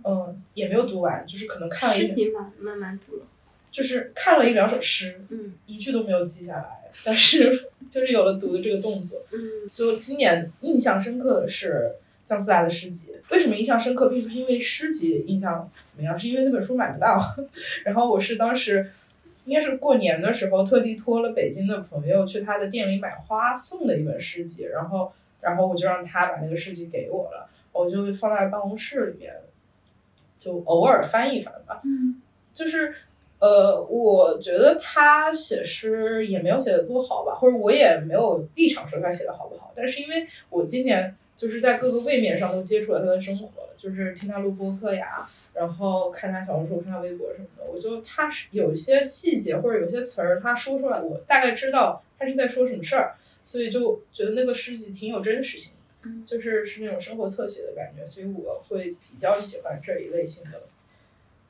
嗯，也没有读完，就是可能看了一诗集嘛，慢慢读。就是看了一两首诗，嗯，一句都没有记下来，但是 就是有了读的这个动作，嗯，就今年印象深刻的是。姜思达的诗集，为什么印象深刻，并不是因为诗集印象怎么样，是因为那本书买不到。然后我是当时应该是过年的时候，特地托了北京的朋友去他的店里买花送的一本诗集，然后然后我就让他把那个诗集给我了，我就放在办公室里面，就偶尔翻一翻吧。嗯，就是呃，我觉得他写诗也没有写的多好吧，或者我也没有立场说他写的好不好，但是因为我今年。就是在各个位面上都接触了他的生活，就是听他录播客呀，然后看他小红书、看他微博什么的。我就他是有些细节或者有些词儿，他说出来，我大概知道他是在说什么事儿，所以就觉得那个诗集挺有真实性，就是是那种生活侧写的感觉，所以我会比较喜欢这一类型的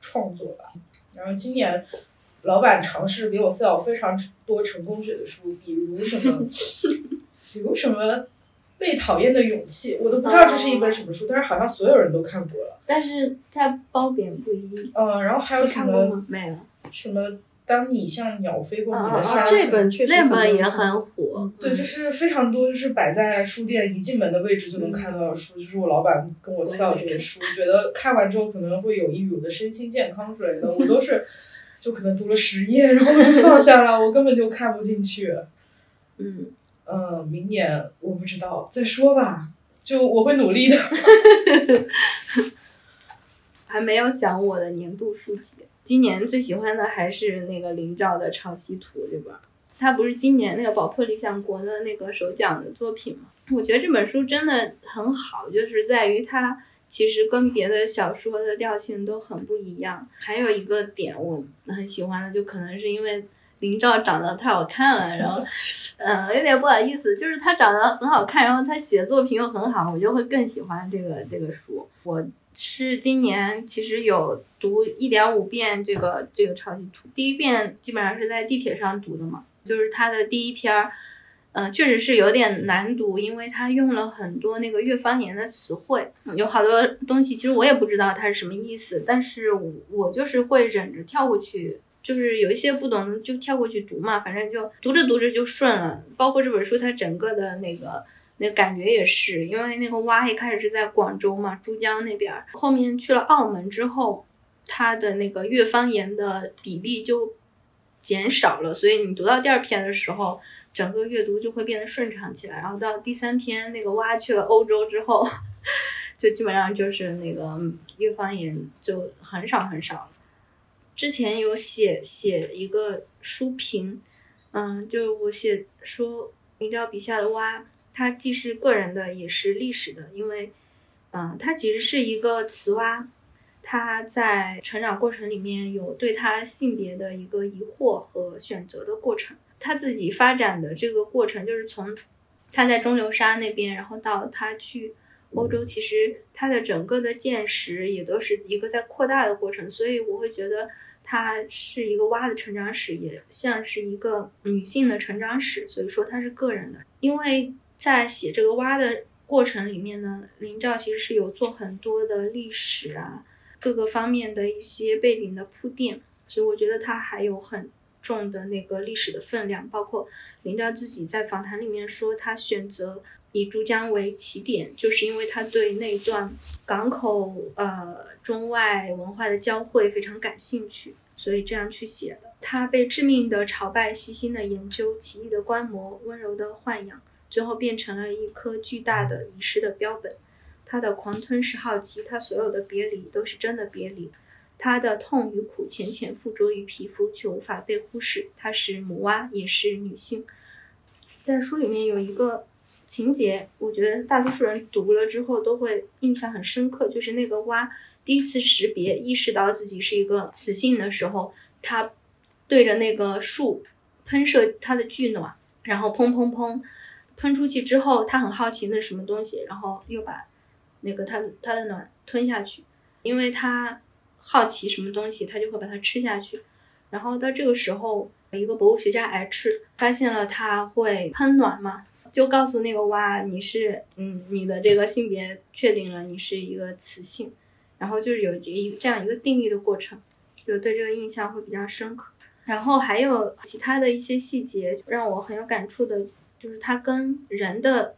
创作吧。然后今年老板尝试给我 sell 非常多成功学的书，比如什么，比如什么被讨厌的勇气，我都不知道这是一本什么书，但是好像所有人都看过了。但是它褒贬不一。嗯，然后还有什么吗？没有。什么，当你像鸟飞过你的山，这本确实那本很也很火。对，就是非常多，就是摆在书店一进门的位置就能看到的书，就是我老板跟我 sell 这些书，觉得看完之后可能会有益于我的身心健康之类的，我都是就可能读了十页，然后我就放下了，我根本就看不进去。嗯，嗯，明年我不知道，再说吧，就我会努力的。还没有讲我的年度书籍，今年最喜欢的还是那个林兆的《潮汐图》这本儿，它不是今年那个宝珀理想国的那个首奖的作品吗？我觉得这本书真的很好，就是在于它其实跟别的小说的调性都很不一样。还有一个点我很喜欢的，就可能是因为林兆长得太好看了，然后，嗯，有点不好意思，就是他长得很好看，然后他写作品又很好，我就会更喜欢这个这个书。我是今年其实有读一点五遍这个这个《超级图》，第一遍基本上是在地铁上读的嘛，就是它的第一篇儿，嗯、确实是有点难读，因为他用了很多那个越方言的词汇，有好多东西其实我也不知道它是什么意思，但是我我就是会忍着跳过去。就是有一些不懂的就跳过去读嘛，反正就读着读着就顺了。包括这本书它整个的那个那感觉也是，因为那个蛙一开始是在广州嘛，珠江那边，后面去了澳门之后，它的那个粤方言的比例就减少了，所以你读到第二篇的时候，整个阅读就会变得顺畅起来。然后到第三篇那个蛙去了欧洲之后，就基本上就是那个嗯粤方言就很少很少了。之前有写写一个书评，嗯，就是我写说明朝笔下的蛙，它既是个人的，也是历史的，因为，嗯，它其实是一个雌蛙，它在成长过程里面有对它性别的一个疑惑和选择的过程。它自己发展的这个过程，就是从它在中流沙那边，然后到它去欧洲，其实它的整个的见识也都是一个在扩大的过程，所以我会觉得。它是一个蛙的成长史，也像是一个女性的成长史，所以说它是个人的。因为在写这个蛙的过程里面呢，林兆其实是有做很多的历史啊，各个方面的一些背景的铺垫，所以我觉得它还有很重的那个历史的分量。包括林兆自己在访谈里面说，他选择以珠江为起点，就是因为他对那段港口呃中外文化的交汇非常感兴趣。所以这样去写的。他被致命的朝拜，细心的研究，奇异的观摩，温柔的豢养，最后变成了一颗巨大的遗失的标本。他的狂吞是好奇，他所有的别离都是真的别离。他的痛与苦浅浅附着于皮肤，却无法被忽视。他是母蛙，也是女性。在书里面有一个情节，我觉得大多数人读了之后都会印象很深刻，就是那个蛙。第一次识别、意识到自己是一个雌性的时候，它对着那个树喷射它的巨卵，然后砰砰砰喷出去之后，它很好奇那是什么东西，然后又把那个它它的卵吞下去，因为它好奇什么东西，它就会把它吃下去。然后到这个时候，一个博物学家 H 发现了它会喷卵嘛，就告诉那个蛙，你是嗯，你的这个性别确定了，你是一个雌性。然后就是有一这样一个定义的过程，就对这个印象会比较深刻。然后还有其他的一些细节让我很有感触的，就是他跟人的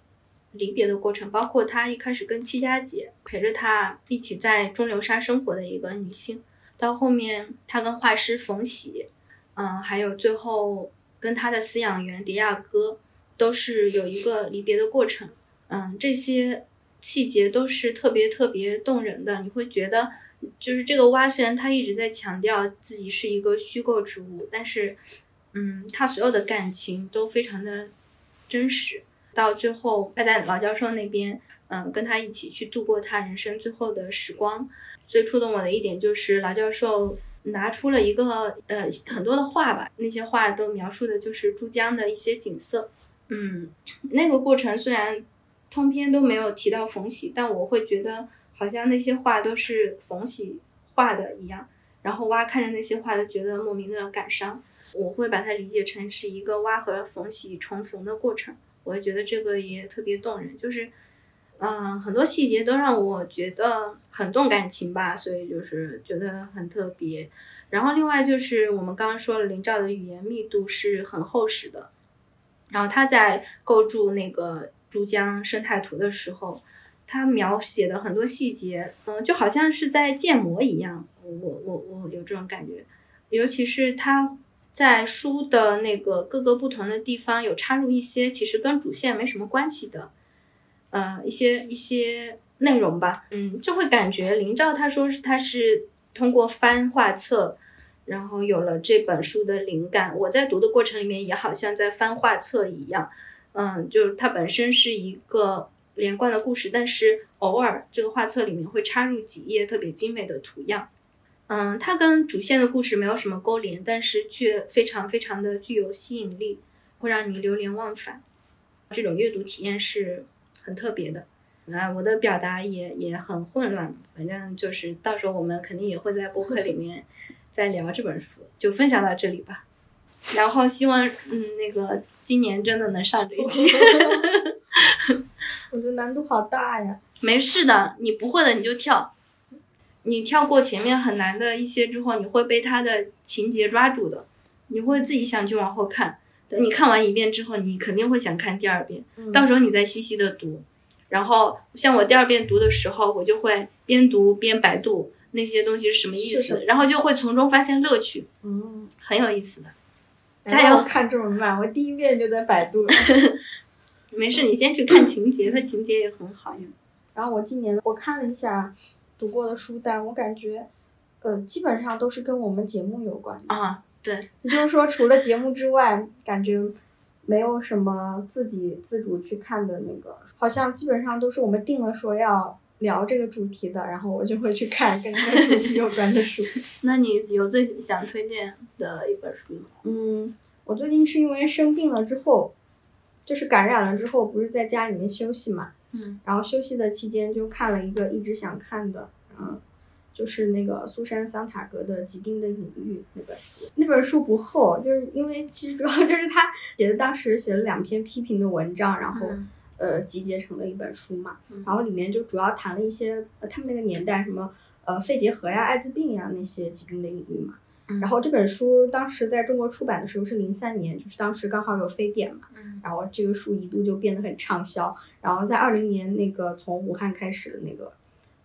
离别的过程，包括他一开始跟戚家姐陪着他一起在中流沙生活的一个女性，到后面他跟画师冯喜，嗯，还有最后跟他的饲养员迪亚哥，都是有一个离别的过程。嗯，这些。细节都是特别特别动人的，你会觉得，就是这个蛙虽然他一直在强调自己是一个虚构植物，但是，嗯，他所有的感情都非常的真实。到最后，他在老教授那边，嗯，跟他一起去度过他人生最后的时光。最触动我的一点就是老教授拿出了一个呃很多的画吧，那些画都描述的就是珠江的一些景色。嗯，那个过程虽然。通篇都没有提到冯喜，但我会觉得好像那些画都是冯喜画的一样。然后蛙看着那些画就觉得莫名的感伤。我会把它理解成是一个蛙和冯喜重逢的过程，我也觉得这个也特别动人，就是，嗯、很多细节都让我觉得很动感情吧，所以就是觉得很特别。然后另外就是我们刚刚说了，林兆的语言密度是很厚实的，然后他在构筑那个珠江生态图的时候，他描写的很多细节，嗯、就好像是在建模一样，我我我有这种感觉，尤其是他在书的那个各个不同的地方有插入一些其实跟主线没什么关系的，呃，一些一些内容吧，嗯，就会感觉林兆他说是他是通过翻画册，然后有了这本书的灵感。我在读的过程里面也好像在翻画册一样，嗯，就是它本身是一个连贯的故事，但是偶尔这个画册里面会插入几页特别精美的图样。嗯，它跟主线的故事没有什么勾连，但是却非常非常的具有吸引力，会让你流连忘返。这种阅读体验是很特别的。啊，我的表达也也很混乱，反正就是到时候我们肯定也会在播客里面再聊这本书，就分享到这里吧。然后希望嗯那个今年真的能上这一期，我觉得难度好大呀。没事的，你不会的你就跳，你跳过前面很难的一些之后，你会被它的情节抓住的，你会自己想去往后看。等你看完一遍之后，你肯定会想看第二遍，到时候你再细细的读。然后像我第二遍读的时候，我就会边读边百度那些东西是什么意思，然后就会从中发现乐趣，嗯，很有意思的。加油我看这么慢，我第一遍就在百度。没事，你先去看情节，它情节也很好呀。然后我今年我看了一下读过的书单，我感觉，呃，基本上都是跟我们节目有关的。啊，对，也就是说，除了节目之外，感觉没有什么自己自主去看的那个，好像基本上都是我们定了说要聊这个主题的，然后我就会去看跟这个主题有关的书。那你有最想推荐的一本书吗？嗯，我最近是因为生病了之后，就是感染了之后，不是在家里面休息嘛，嗯，然后休息的期间就看了一个一直想看的，嗯，就是那个苏珊·桑塔格的《疾病的隐喻》那本书。那本书不厚，就是因为其实主要就是他写的，当时写了两篇批评的文章，然后、嗯呃集结成的一本书嘛。嗯然后里面就主要谈了一些呃他们那个年代什么呃肺结核呀、艾滋病呀那些疾病的隐喻嘛。嗯然后这本书当时在中国出版的时候是零三年，就是当时刚好有非典嘛，嗯然后这个书一度就变得很畅销。然后在二零年那个从武汉开始的那个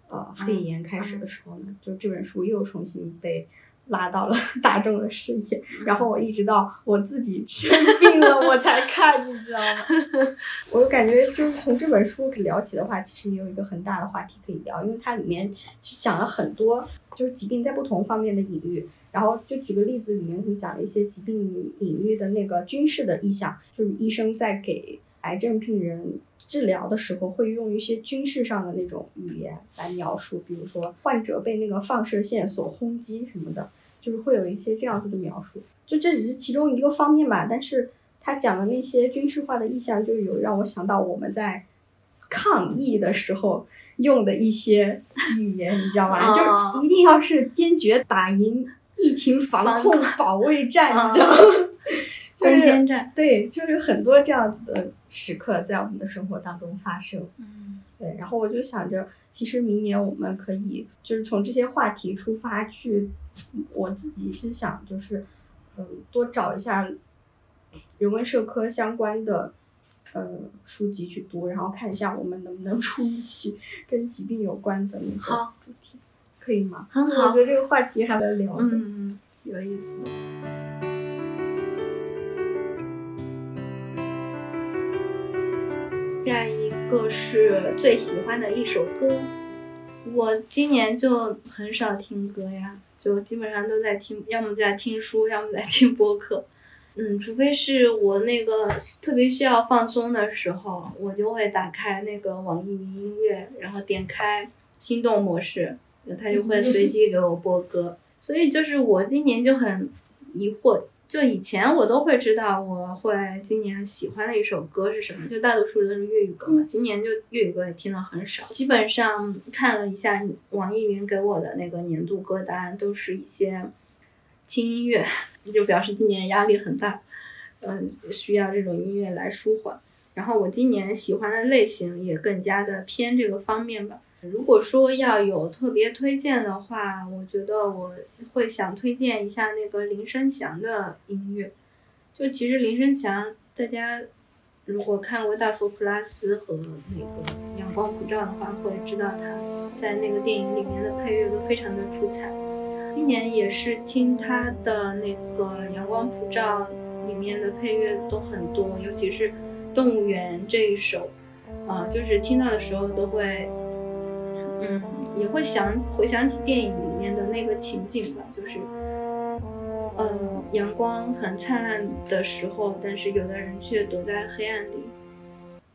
呃肺炎开始的时候呢，就这本书又重新被拉到了 大众的视野。然后我一直到我自己生病了我才看，你知道吗？我感觉就是从这本书聊起的话，其实也有一个很大的话题可以聊，因为它里面其实讲了很多就是疾病在不同方面的隐喻。然后就举个例子，里面你讲了一些疾病隐喻的那个军事的意象，就是医生在给癌症病人治疗的时候，会用一些军事上的那种语言来描述，比如说患者被那个放射线所轰击什么的，就是会有一些这样子的描述。就这只是其中一个方面吧，但是他讲的那些军事化的意象，就有让我想到我们在抗疫的时候用的一些语言，你知道吗？哦就一定要是坚决打赢疫情防控保卫战，嗯你知道吗？就攻是坚战。对，就是很多这样子的时刻在我们的生活当中发生。嗯对，然后我就想着，其实明年我们可以就是从这些话题出发去，我自己是想就是，嗯，多找一下人文社科相关的呃书籍去读，然后看一下我们能不能 出一期跟疾病有关的那主题，可以吗？很好我觉得这个话题还蛮聊的。嗯，有意思。下一个是最喜欢的一首歌，我今年就很少听歌呀，就基本上都在听，要么在听书，要么在听播客。嗯，除非是我那个特别需要放松的时候，我就会打开那个网易云音乐，然后点开心动模式，它就会随机给我播歌。所以就是我今年就很疑惑，就以前我都会知道，我会今年喜欢的一首歌是什么，就大多数都是粤语歌嘛。今年就粤语歌也听的很少，基本上看了一下网易云给我的那个年度歌单，都是一些轻音乐，就表示今年压力很大，嗯，需要这种音乐来舒缓。然后我今年喜欢的类型也更加的偏这个方面吧。如果说要有特别推荐的话，我觉得我会想推荐一下那个林生祥的音乐。就其实林生祥，大家如果看过《大佛普拉斯》和那个《阳光普照》的话，会知道他在那个电影里面的配乐都非常的出彩。今年也是听他的那个《阳光普照》里面的配乐都很多，尤其是《动物园》这一首，啊，就是听到的时候都会。嗯，也会想回想起电影里面的那个情景吧，就是，呃，阳光很灿烂的时候，但是有的人却躲在黑暗里，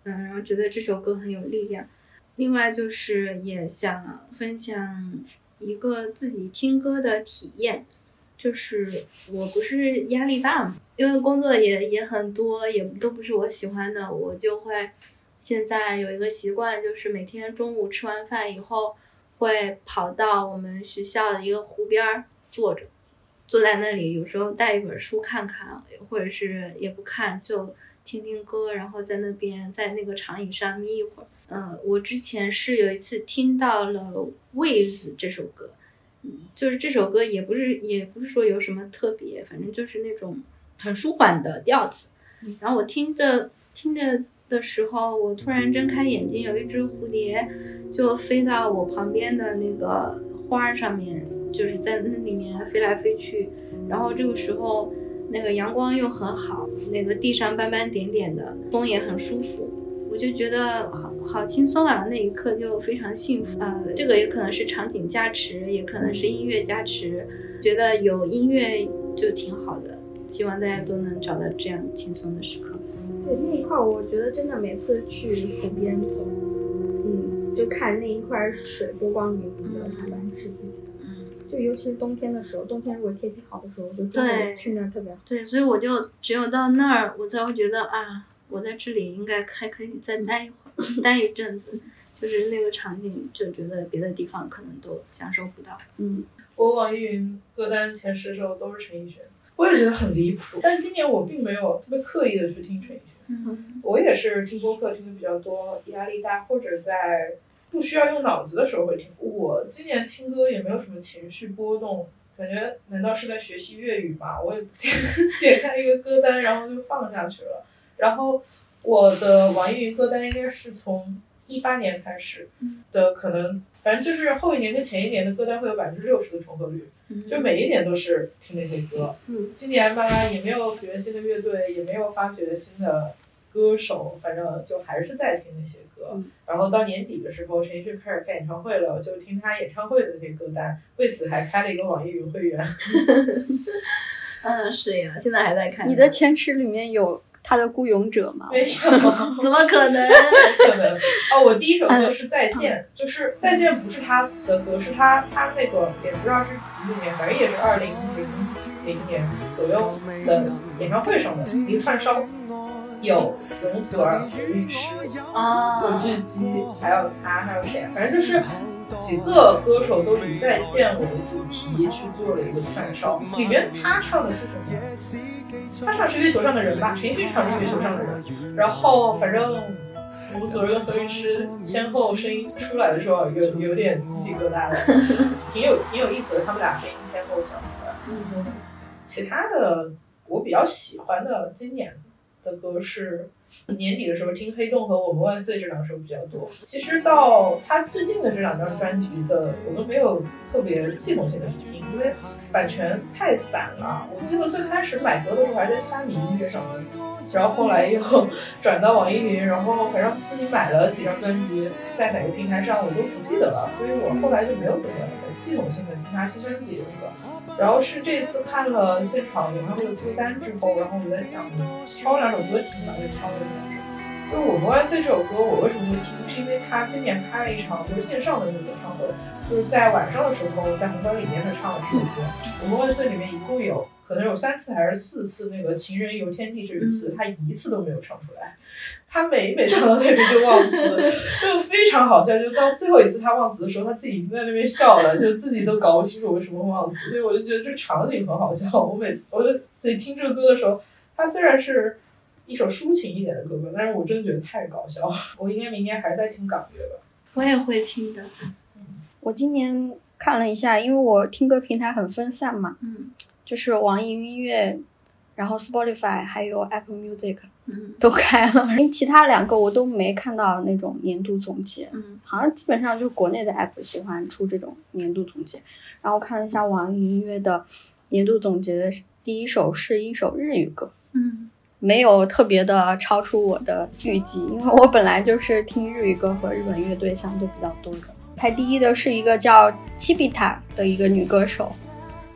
嗯，然后觉得这首歌很有力量。另外就是也想分享一个自己听歌的体验，就是我不是压力大嘛，因为工作也也很多，也都不是我喜欢的，我就会。现在有一个习惯，就是每天中午吃完饭以后，会跑到我们学校的一个湖边儿坐着，坐在那里，有时候带一本书看看，或者是也不看，就听听歌，然后在那边在那个长椅上眯一会儿。嗯，我之前是有一次听到了《Waves》这首歌，嗯，就是这首歌也不是也不是说有什么特别，反正就是那种很舒缓的调子，然后我听着听着。的时候，我突然睁开眼睛，有一只蝴蝶就飞到我旁边的那个花上面，就是在那里面飞来飞去。然后这个时候，那个阳光又很好，那个地上斑斑点点的，风也很舒服，我就觉得好好轻松啊！那一刻就非常幸福啊！这个也可能是场景加持，也可能是音乐加持，觉得有音乐就挺好的。希望大家都能找到这样轻松的时刻。对那一块，我觉得真的每次去湖边走，嗯，就看那一块水波光粼粼的，还蛮治愈的。嗯，就尤其是冬天的时候，冬天如果天气好的时候，我就对去那儿特别好。对，所以我就只有到那儿，我才会觉得啊，我在这里应该还可以再待一会儿，待一阵子。就是那个场景，就觉得别的地方可能都享受不到。嗯，我网易云歌单前十首都是陈奕迅，我也觉得很离谱。但今年我并没有特别刻意的去听陈奕迅。嗯，我也是听播客听的比较多，压力大或者在不需要用脑子的时候会听。我今年听歌也没有什么情绪波动，感觉难道是在学习粤语吗？我也点点开一个歌单，然后就放下去了。然后我的网易云歌单应该是从一八年开始的，可能反正就是后一年跟前一年的歌单会有百分之六十的重合率，就每一年都是听那些歌。嗯，今年慢慢也没有组建新的乐队，也没有发掘新的。歌手，反正就还是在听那些歌，然后到年底的时候，陈奕迅开始开演唱会了，就听他演唱会的那些歌单，为此还开了一个网易云会员。嗯，是呀，现在还在看。你的前十里面有他的《孤勇者》吗？没有，怎么可能？可能哦，我第一首歌是《再见》，就是《再见》不是他的歌，是他他那个也不知道是几几年，反正也是二零零零年左右的演唱会上的一个串烧。有容祖儿、何韵诗、啊，古巨基，还有他，还有谁？反正就是几个歌手都以再见为主题去做了一个串烧。里面他唱的是什么？他唱是月球上的人吧？陈奕迅唱是月球上的人。然后反正容祖儿跟何韵诗先后声音出来的时候，有有点鸡皮疙瘩的，挺有挺有意思的。他们俩声音先后响起来。嗯，其他的我比较喜欢的今年。的歌是年底的时候听《黑洞》和《我们万岁》这两首比较多。其实到他最近的这两张专辑的，我都没有特别系统性的去听，因为版权太散了。我记得最开始买歌的时候还在虾米音乐上面，然后后来又 转到网易云，然后反正自己买了几张专辑，在哪个平台上我都不记得了，所以我后来就没有怎么系统性的听他新专辑的。然后是这次看了现场演唱会的歌单之后，然后我在想挑两首歌听吧，就挑了这两首。就是《我们万岁》这首歌，我为什么会听？是因为他今年开了一场就是线上的那个演唱会，就是在晚上的时候在红馆里面他唱了这首歌。《我们万岁》里面一共有可能有三次还是四次那个“情人游天地”这个词，他一次都没有唱出来。他每每唱到那边就忘词，就非常好笑。就到最后一次他忘词的时候，他自己已经在那边笑了，就自己都搞不清楚为什么会忘词。所以我就觉得这场景很好笑。我每次我就所以听这个歌的时候，它虽然是一首抒情一点的歌吧，但是我真的觉得太搞笑了。我应该明年还在听港乐吧。我也会听的。我今年看了一下，因为我听歌平台很分散嘛，嗯就是网易云音乐，然后 Spotify 还有 Apple Music 嗯都开了，因 为其他两个我都没看到那种年度总结，嗯好像基本上就是国内的 app 喜欢出这种年度总结。然后看了一下网易云音乐的年度总结的第一首是一首日语歌，嗯没有特别的超出我的预计，因为我本来就是听日语歌和日本乐队相对比较多的。排第一的是一个叫 Chibita 的一个女歌手，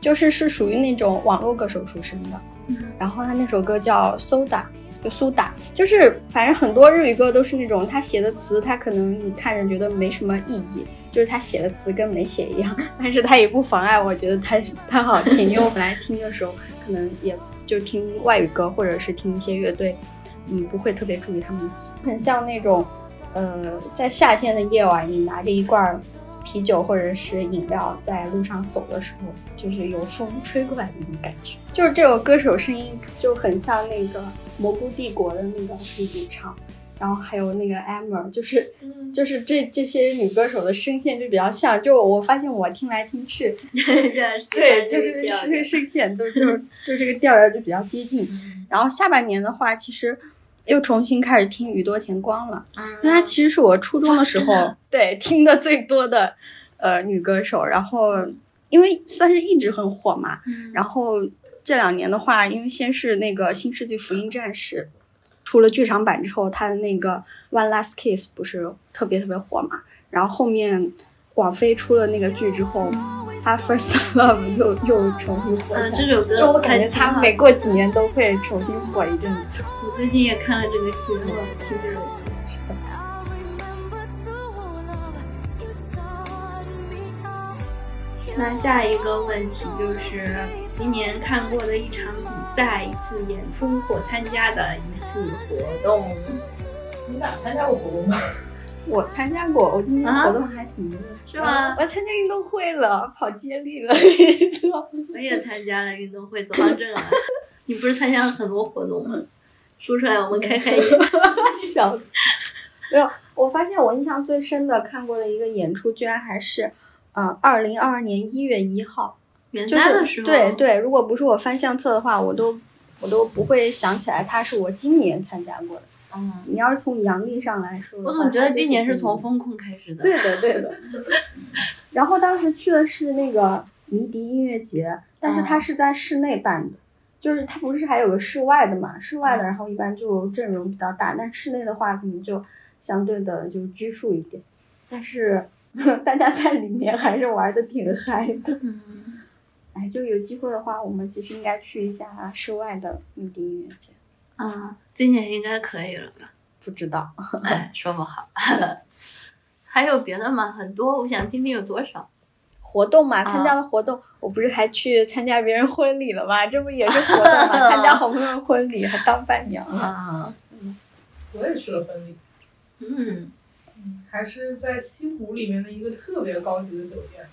就是是属于那种网络歌手出身的。嗯。然后他那首歌叫 Soda，就苏打，就是反正很多日语歌都是那种他写的词，他可能你看着觉得没什么意义，就是他写的词跟没写一样，但是他也不妨碍我觉得他他好听，因为我本来听的时候可能也就听外语歌或者是听一些乐队，嗯，不会特别注意他们的词，很像那种，呃，在夏天的夜晚，你拿着一罐啤酒或者是饮料在路上走的时候，就是有风吹过来的那种感觉。就是这首歌手声音就很像那个蘑菇帝国的那个女主唱，然后还有那个 Emma，就是就是这这些女歌手的声线就比较像。就我发现我听来听去，对，就是声声线都就是就这个调调就比较接近。然后下半年的话，其实又重新开始听宇多田光了。因为她其实是我初中的时候对听的最多的呃女歌手，然后因为算是一直很火嘛，然后这两年的话，因为先是那个《新世纪福音战士》出了剧场版之后，她的那个《One Last Kiss》不是特别特别火嘛，然后后面网飞出了那个剧之后，他《First Love 又》又重新火嗯，起来。这首歌就我感觉还挺好她每过几年都会重新火一阵子。我最近也看了这个剧，很好听这首歌。是的。那下一个问题就是今年看过的一场比赛、一次演出或参加的一次活动。你俩参加过活动吗？我参加过，我今年啊活动还挺多的。是吗我参加运动会了，跑接力了？我也参加了运动会，走上阵了。你不是参加了很多活动吗？说出来我们开开眼。笑死！没有，我发现我印象最深的看过的一个演出，居然还是，嗯、呃，二零二二年一月一号，元就是旦的时候，对对，如果不是我翻相册的话，我都我都不会想起来它是我今年参加过的。嗯，你要是从阳历上来说我总觉得今年是从风控开始的。对的，对的。然后当时去的是那个迷笛音乐节，但是它是在室内办的，就是它不是还有个室外的嘛？室外的，然后一般就阵容比较大，但室内的话可能就相对的就拘束一点。但是 大家在里面还是玩的挺嗨的。嗯，哎，就有机会的话，我们其实应该去一下室外的迷笛音乐节。啊，今年应该可以了吧？不知道，哎，说不好。还有别的吗？很多，我想听听有多少。活动嘛，啊参加的活动，我不是还去参加别人婚礼了吗？这不也是活动吗？参加好朋友婚礼，还当伴娘了。啊，我也去了婚礼，嗯，还是在西湖里面的一个特别高级的酒店，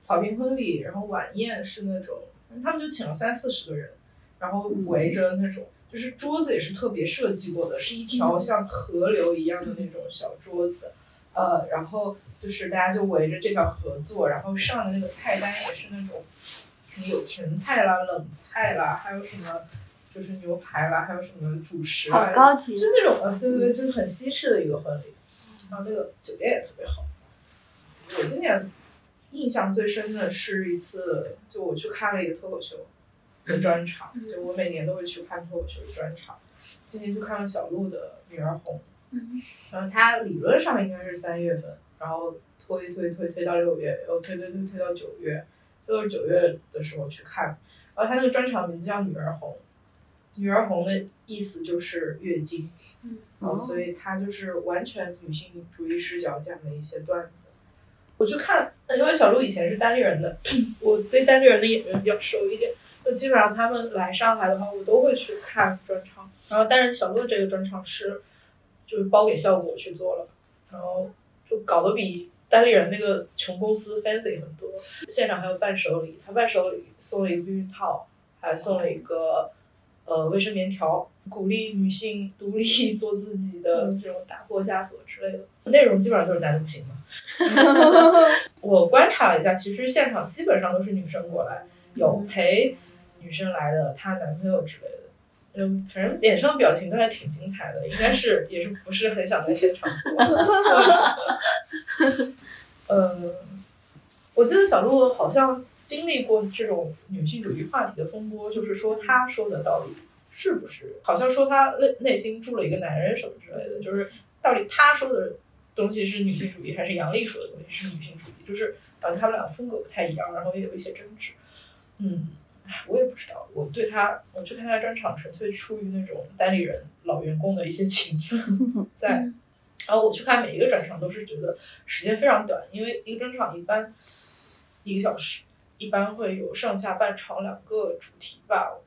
草坪婚礼，然后晚宴是那种，他们就请了三四十个人，然后围着那种，就是桌子也是特别设计过的，是一条像河流一样的那种小桌子，呃，然后就是大家就围着这条合作，然后上的那个菜单也是那种，什么有前菜啦、冷菜啦，还有什么就是牛排啦，还有什么主食啦，好高级就那种呃，对对对，就是很西式的一个婚礼，然后那个酒店也特别好。我今年印象最深的是一次，就我去看了一个脱口秀的专场，就我每年都会去看脱口秀的专场，今年去看了小鹿的《女儿红》，然后它理论上应该是三月份，然后推推推推到六月，又推推推推到九月，就是九月的时候去看，然后他那个专场名字叫《女儿红》。女儿红的意思就是月经，然后所以它就是完全女性主义视角讲的一些段子。我去看，因为小鹿以前是单立人的，我对单立人的演员比较熟一点，就基本上他们来上海的话，我都会去看专场。然后，但是小鹿这个专场是就是包给效果去做了，然后就搞得比单立人那个穷公司 fancy 很多。现场还有伴手礼，他伴手礼送了一个避孕套，还送了一个呃卫生棉条，鼓励女性独立 做自己的这种打破枷锁之类的。内容基本上都是男的不行嘛。我观察了一下，其实现场基本上都是女生过来，有陪女生来的，她男朋友之类的。嗯，反正脸上表情都还挺精彩的，应该是也是不是很想在现场做。嗯，我记得小鹿好像经历过这种女性主义话题的风波，就是说她说的到底是不是？好像说她内内心住了一个男人什么之类的，就是到底她说的东西是女性主义，还是杨笠说的东西是女性主义？就是感觉他们俩风格不太一样，然后也有一些争执。嗯。唉，我也不知道，我对他，我去看他专场，纯粹出于那种代理人老员工的一些情分 在。然后我去看每一个专场，都是觉得时间非常短，因为一个专场一般一个小时，一般会有上下半场两个主题吧。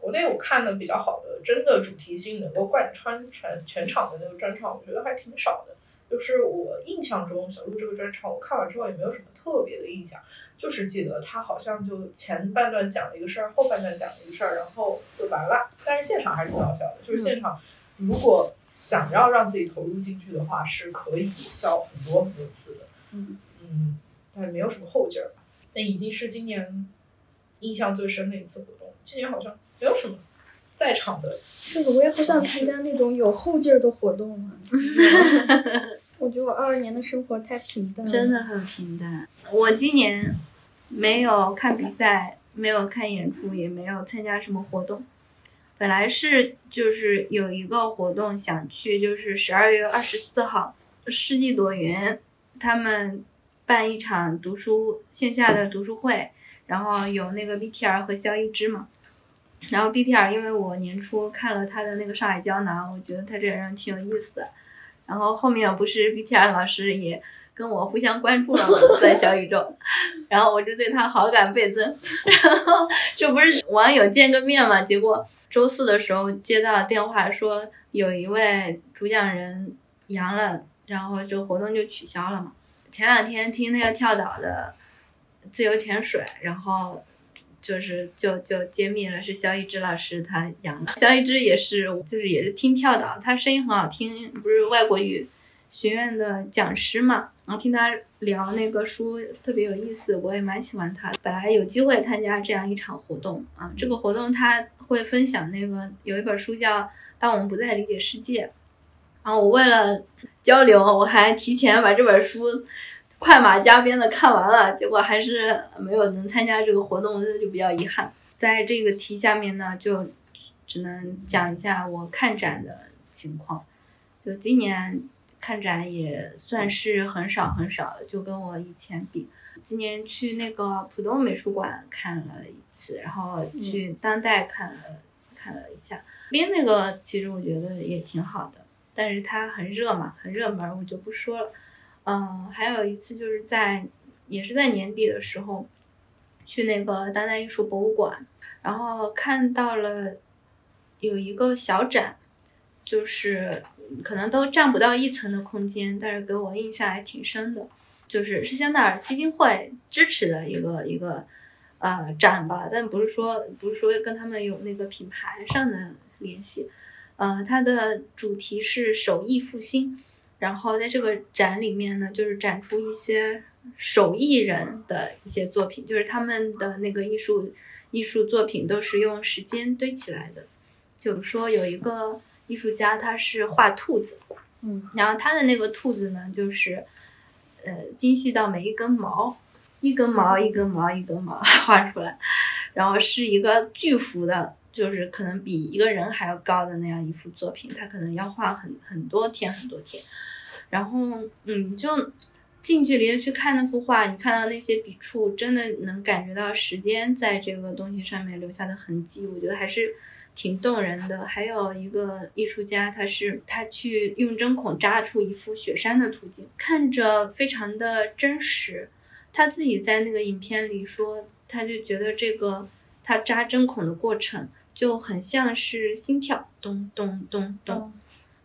国内我看的比较好的，真的主题性能够贯穿全全场的那个专场，我觉得还挺少的。就是我印象中小鹿这个专场，我看完之后也没有什么特别的印象，就是记得他好像就前半段讲了一个事儿，后半段讲了一个事儿，然后就完了。但是现场还是挺搞笑的，就是现场如果想要让自己投入进去的话，是可以笑很多很多次的。嗯嗯，但是没有什么后劲儿吧。那已经是今年印象最深的一次活动，今年好像没有什么在场的。这个我也不想参加那种有后劲儿的活动啊。我觉得我二二年的生活太平淡了，真的很平淡。我今年没有看比赛，没有看演出，也没有参加什么活动。本来是就是有一个活动想去，就是十二月二十四号，世纪朵云他们办一场读书线下的读书会，然后有那个 BTR 和肖一之嘛。然后 BTR 因为我年初看了他的那个上海胶囊，我觉得他这个人挺有意思的。然后后面不是 BTR 老师也跟我互相关注了嘛，在小宇宙，然后我就对他好感倍增，然后就不是网友见个面嘛，结果周四的时候接到电话说有一位主讲人阳了，然后这个活动就取消了嘛。前两天听那个跳岛的自由潜水，然后。就是就就揭秘了是肖一之老师他养的，肖一之也是就是也是听跳的，他声音很好听，不是外国语学院的讲师嘛，然后听他聊那个书特别有意思，我也蛮喜欢他。本来有机会参加这样一场活动啊，这个活动他会分享那个有一本书叫《当我们不再理解世界》，然后我为了交流，我还提前把这本书。快马加鞭的看完了，结果还是没有能参加这个活动，就比较遗憾。在这个题下面呢，就只能讲一下我看展的情况。就今年看展也算是很少很少了，就跟我以前比。今年去那个浦东美术馆看了一次，然后去当代看了看了一下。边那个其实我觉得也挺好的，但是它很热嘛，很热门，我就不说了。嗯，还有一次就是在，也是在年底的时候，去那个当代艺术博物馆，然后看到了有一个小展，就是可能都占不到一层的空间，但是给我印象还挺深的，就是是香奈儿基金会支持的一个一个呃展吧，但不是说不是说跟他们有那个品牌上的联系，呃，它的主题是手艺复兴。然后在这个展里面呢，就是展出一些手艺人的一些作品，就是他们的那个艺术艺术作品都是用时间堆起来的。就是说有一个艺术家，他是画兔子，嗯，然后他的那个兔子呢，就是呃精细到每一根毛，一根毛一根毛一根毛 画出来，然后是一个巨幅的。就是可能比一个人还要高的那样一幅作品，他可能要画很很多天很多天，然后嗯，就近距离的去看那幅画，你看到那些笔触，真的能感觉到时间在这个东西上面留下的痕迹，我觉得还是挺动人的。还有一个艺术家，他是他去用针孔扎出一幅雪山的图景，看着非常的真实。他自己在那个影片里说，他就觉得这个。他扎针孔的过程就很像是心跳，咚咚咚咚。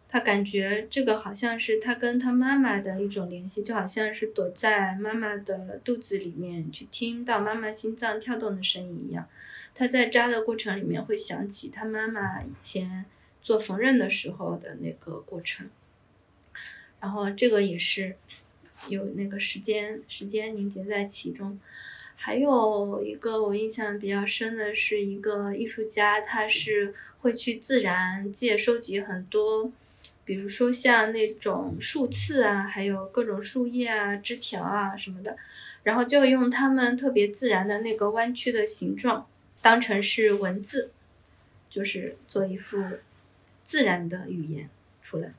他感觉这个好像是他跟他妈妈的一种联系，就好像是躲在妈妈的肚子里面去听到妈妈心脏跳动的声音一样。他在扎的过程里面会想起他妈妈以前做缝纫的时候的那个过程，然后这个也是有那个时间时间凝结在其中。还有一个我印象比较深的是一个艺术家，他是会去自然界收集很多。比如说像那种树刺啊，还有各种树叶啊、枝条啊什么的，然后就用它们特别自然的那个弯曲的形状当成是文字，就是做一幅自然的语言出来。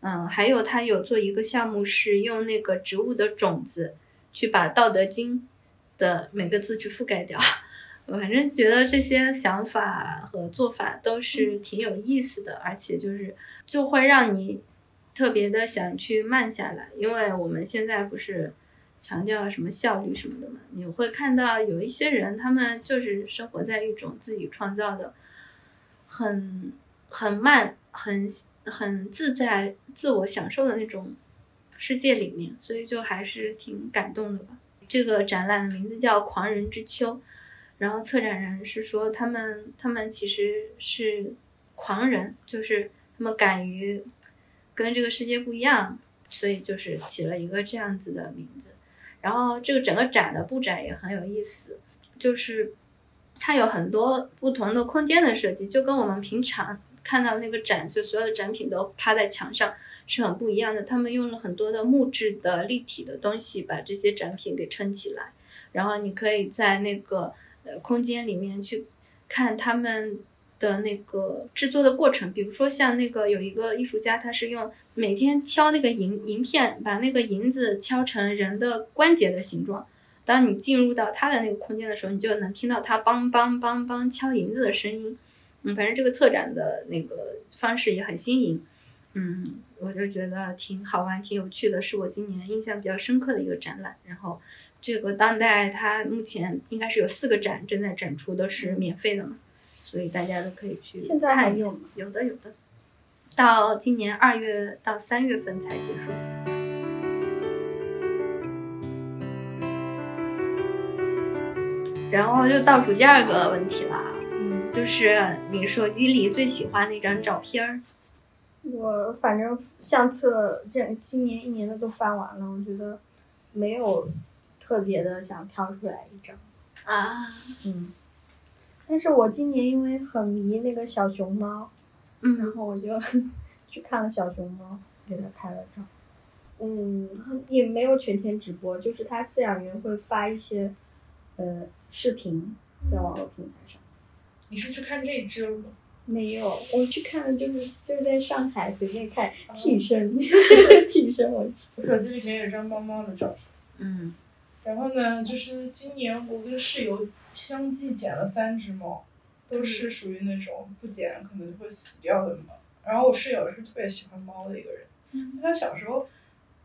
嗯，还有他有做一个项目是用那个植物的种子去把《道德经》的每个字去覆盖掉。我反正觉得这些想法和做法都是挺有意思的，而且就是就会让你特别的想去慢下来，因为我们现在不是强调什么效率什么的嘛，你会看到有一些人，他们就是生活在一种自己创造的很很慢、很很自在、自我享受的那种世界里面，所以就还是挺感动的吧。这个展览的名字叫《狂人之秋》。然后策展人是说，他们他们其实是狂人，就是他们敢于跟这个世界不一样，所以就是起了一个这样子的名字。然后这个整个展的布展也很有意思，就是它有很多不同的空间的设计，就跟我们平常看到那个展，就所有的展品都趴在墙上是很不一样的。他们用了很多的木质的立体的东西把这些展品给撑起来，然后你可以在那个。呃，空间里面去看他们的那个制作的过程，比如说像那个有一个艺术家，他是用每天敲那个银银片，把那个银子敲成人的关节的形状。当你进入到他的那个空间的时候，你就能听到他梆梆梆梆敲银子的声音。嗯，反正这个策展的那个方式也很新颖。嗯，我就觉得挺好玩、挺有趣的，是我今年印象比较深刻的一个展览。然后。这个当代它目前应该是有四个展正在展出，都是免费的嘛，所以大家都可以去现在还有吗？有的有的，到今年二月到三月份才结束。然后就倒数第二个问题了，嗯，就是你手机里最喜欢的一张照片儿。我反正相册这今年一年的都翻完了，我觉得没有。特别的想挑出来一张啊，嗯，但是我今年因为很迷那个小熊猫，嗯，然后我就 去看了小熊猫，给它拍了照，嗯，也没有全天直播，就是它饲养员会发一些呃视频在网络平台上。你是去看这只吗？没有，我去看的就是就是在上海随便看替身，替身我去。我手机里面有张猫猫的照片，嗯。然后呢，就是今年我跟室友相继捡了三只猫，都是属于那种不捡可能就会死掉的猫。然后我室友是特别喜欢猫的一个人，他小时候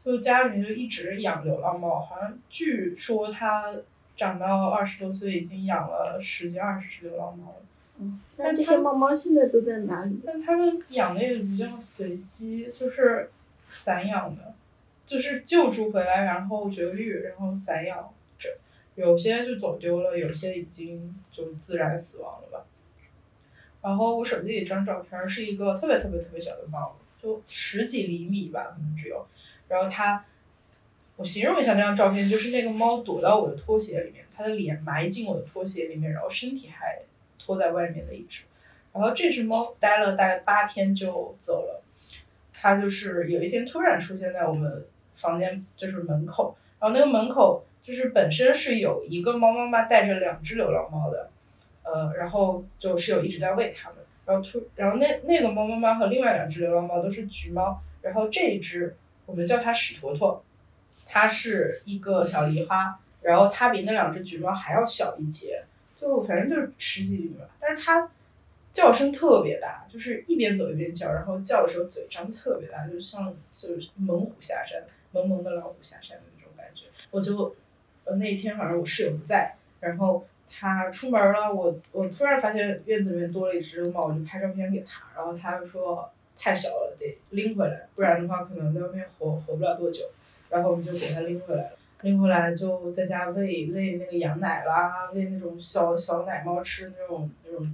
就家里面就一直养流浪猫，好像据说他长到二十多岁已经养了十几二十只流浪猫了。嗯，那这些猫猫现在都在哪里？但他们养的也比较随机，就是散养的。就是救助回来，然后绝育，然后散养着，有些就走丢了，有些已经就自然死亡了吧。然后我手机里这张照片是一个特别特别特别小的猫，就十几厘米吧，可能只有。然后它，我形容一下那张照片，就是那个猫躲到我的拖鞋里面，它的脸埋进我的拖鞋里面，然后身体还拖在外面的一只。然后这只猫待了大概八天就走了。它就是有一天突然出现在我们房间，就是门口，然后那个门口就是本身是有一个猫妈妈带着两只流浪猫的，呃，然后就室友一直在喂它们，然后突，然后那那个猫妈妈和另外两只流浪猫都是橘猫，然后这一只我们叫它屎坨坨，它是一个小狸花，然后它比那两只橘猫还要小一截，就反正就是十几厘米吧，但是它。叫声特别大，就是一边走一边叫，然后叫的时候嘴张的特别大，就像就是猛虎下山，萌萌的老虎下山的那种感觉。我就，呃那天反正我室友不在，然后他出门了，我我突然发现院子里面多了一只猫，我就拍照片给他，然后他就说太小了，得拎回来，不然的话可能在外面活活不了多久。然后我们就给他拎回来了，拎回来就在家喂喂那个羊奶啦，喂那种小小奶猫吃那种那种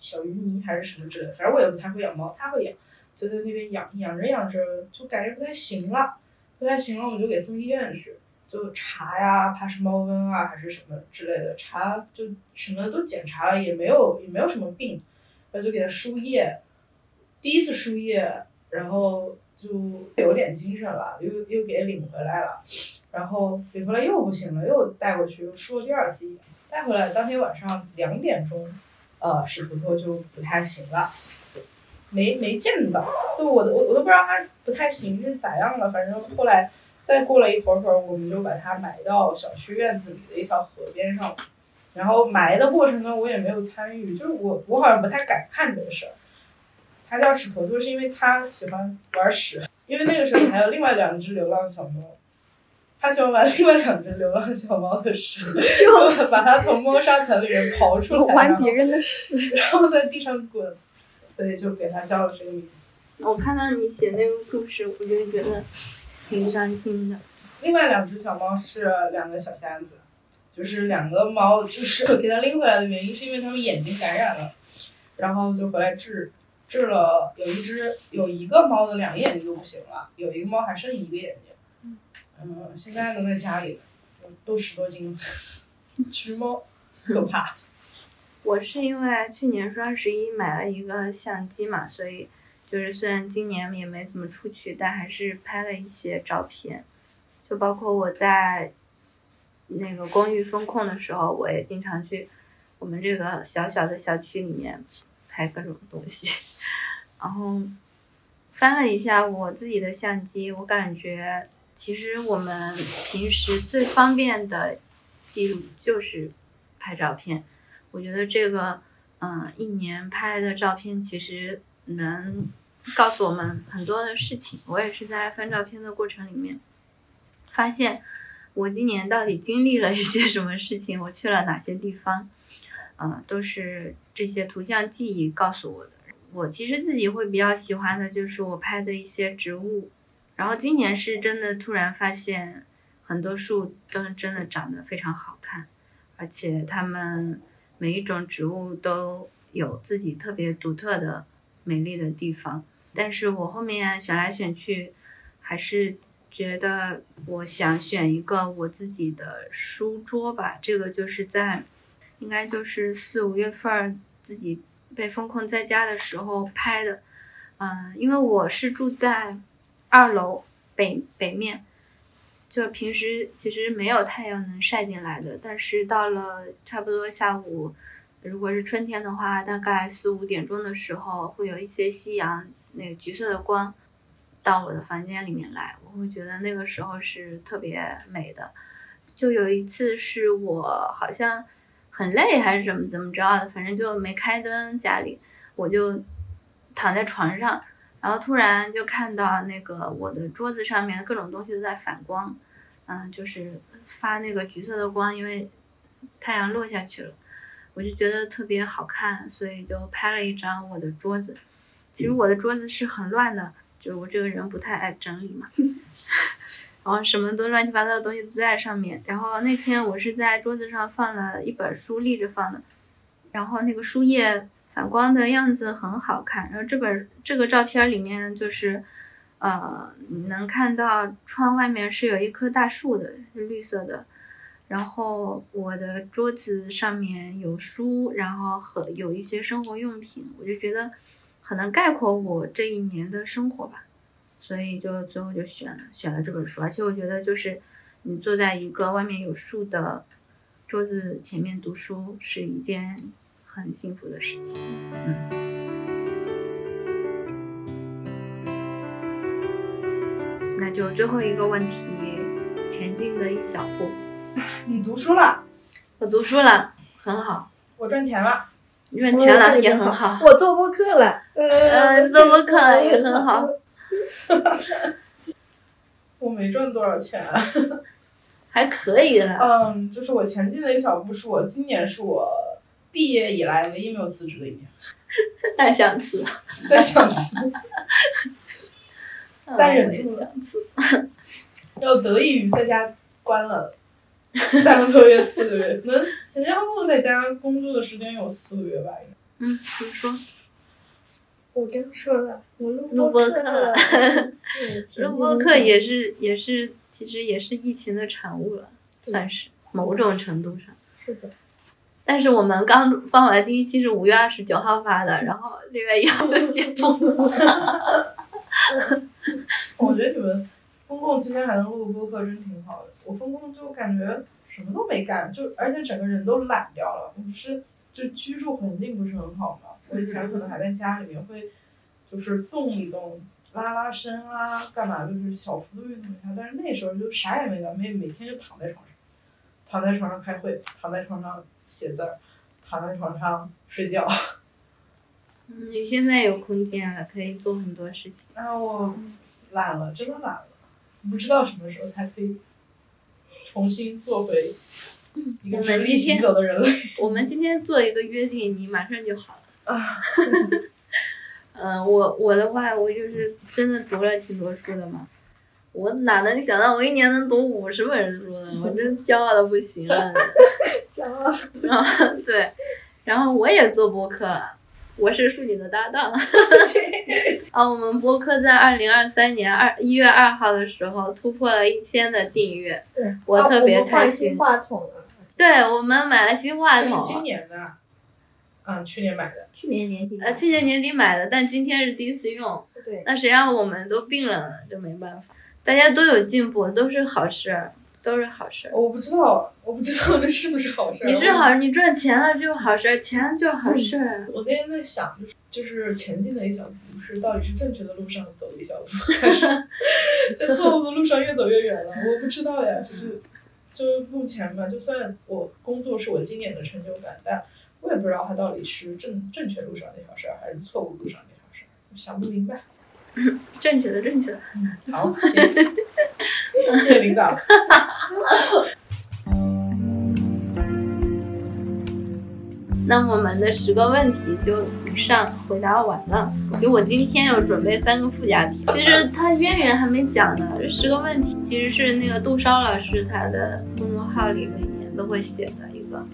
小鱼泥还是什么之类的，反正我也不太会养猫，他会养，就在那边养养着养着就感觉不太行了，不太行了，我们就给送医院去。就查呀，怕是猫瘟啊，还是什么之类的，查就什么都检查了，也没有也没有什么病，然后就给它输液，第一次输液，然后就有点精神了，又又给领回来了，然后领回来又不行了，又带过去又输了第二次液，带回来当天晚上两点钟，呃，史图图就不太行了，没没见到，就我都我我都不知道他不太行是咋样了，反正后来。再过了一会儿会儿，我们就把它埋到小区院子里的一条河边上，然后埋的过程呢，我也没有参与，就是我我好像不太敢看这个事儿。它叫屎坨坨，是因为它喜欢玩屎，因为那个时候还有另外两只流浪小猫，它喜欢玩另外两只流浪小猫的屎，就把它从猫砂盆里面刨出来，玩别人的屎，然后在地上滚，所以就给它叫了这个名字。我看到你写那个故事，我就觉得。挺伤心的。另外两只小猫是两个小瞎子，就是两个猫，就是给它拎回来的原因是因为它们眼睛感染了，然后就回来治，治了有一只有一个猫的两个眼睛都不行了，有一个猫还剩一个眼睛，嗯，现在都在家里，都十多斤了，橘猫可怕。我是因为去年双十一买了一个相机嘛，所以。就是虽然今年也没怎么出去，但还是拍了一些照片，就包括我在那个公寓封控的时候，我也经常去我们这个小小的小区里面拍各种东西。然后翻了一下我自己的相机，我感觉其实我们平时最方便的记录就是拍照片。我觉得这个，嗯，一年拍的照片其实能。告诉我们很多的事情。我也是在翻照片的过程里面，发现我今年到底经历了一些什么事情，我去了哪些地方，嗯，都是这些图像记忆告诉我的。我其实自己会比较喜欢的就是我拍的一些植物，然后今年是真的突然发现很多树都真的长得非常好看，而且它们每一种植物都有自己特别独特的美丽的地方。但是我后面选来选去，还是觉得我想选一个我自己的书桌吧。这个就是在，应该就是四五月份自己被封控在家的时候拍的。嗯，因为我是住在二楼北北面，就平时其实没有太阳能晒进来的。但是到了差不多下午，如果是春天的话，大概四五点钟的时候，会有一些夕阳。那个橘色的光到我的房间里面来，我会觉得那个时候是特别美的。就有一次是我好像很累还是怎么怎么着的，反正就没开灯家里，我就躺在床上，然后突然就看到那个我的桌子上面各种东西都在反光，嗯，就是发那个橘色的光，因为太阳落下去了，我就觉得特别好看，所以就拍了一张我的桌子。其实我的桌子是很乱的，就是我这个人不太爱整理嘛，然后什么都乱七八糟的东西都在上面。然后那天我是在桌子上放了一本书立着放的，然后那个书页反光的样子很好看。然后这本这个照片里面就是，呃，能看到窗外面是有一棵大树的，是绿色的。然后我的桌子上面有书，然后和有一些生活用品，我就觉得。很能概括我这一年的生活吧，所以就最后就选了选了这本书，而且我觉得就是你坐在一个外面有树的桌子前面读书是一件很幸福的事情。嗯。那就最后一个问题，前进的一小步。你读书了？我读书了，很好。我赚钱了。赚钱了也很好，我做播客了，嗯，做播客了也很好。我没赚多少钱，还可以了。嗯，就是我前进的一小步，是我今年是我毕业以来唯一没有辞职的一年，但想辞，但想辞，但忍住了想辞。要得益于在家关了三个多月、四个月，可能前前后后在家工作的时间有四个月吧。应该嗯，怎么说？我刚说了，我录录播课了 录播课也是也是，其实也是疫情的产物了，算是某种程度上。是的，但是我们刚放完第一期是五月二十九号发的，然后六月一号就解封了。我觉得你们封控期间还能录播客真挺好的。我封控就感觉什么都没干，就而且整个人都懒掉了。我不是就居住环境不是很好嘛，我以前可能还在家里面会就是动一动。拉拉伸啊，干嘛就是小幅度运动一下，但是那时候就啥也没干，每每天就躺在床上，躺在床上开会，躺在床上写字儿，躺在床上睡觉。嗯你现在有空间了，可以做很多事情。然后我懒了，真的懒了，不知道什么时候才可以重新做回一个我直立们今天行走的人类我们今天做一个约定，你马上就好了。啊！嗯、我我的话，我就是真的读了挺多书的嘛。我哪能想到我一年能读五十本书呢？我真骄傲的不行了。骄傲。然 后对，然后我也做播客了，我是树女的搭档。啊，我们播客在二零二三年二一月二号的时候突破了一千的订阅，对，我特别开啊我换心新话筒了，对我们买了新话筒，这是今年的，嗯，去年买的。去年年底买呃，去年年底买的，但今天是第一次用。对，那谁让我们都病了呢？就没办法。大家都有进步，都是好事儿，都是好事儿。我不知道，我不知道这是不是好事儿。你是好，你赚钱了就是好事儿，钱就是好事儿。我那天在想，就是就是前进的一小步，是到底是正确的路上走一小步，还是 在错误的路上越走越远了？我不知道呀，就是就目前吧，就算我工作是我今年的成就感，但我也不知道他到底是正正确路上那条事儿，还是错误路上那条事儿，我想不明白。正确的，正确的。好，行，谢谢领导。那我们的十个问题就以上回答完了。就我今天有准备三个附加题，其实它渊源还没讲呢。这十个问题其实是那个杜烧老师他的公众号里每年都会写的一个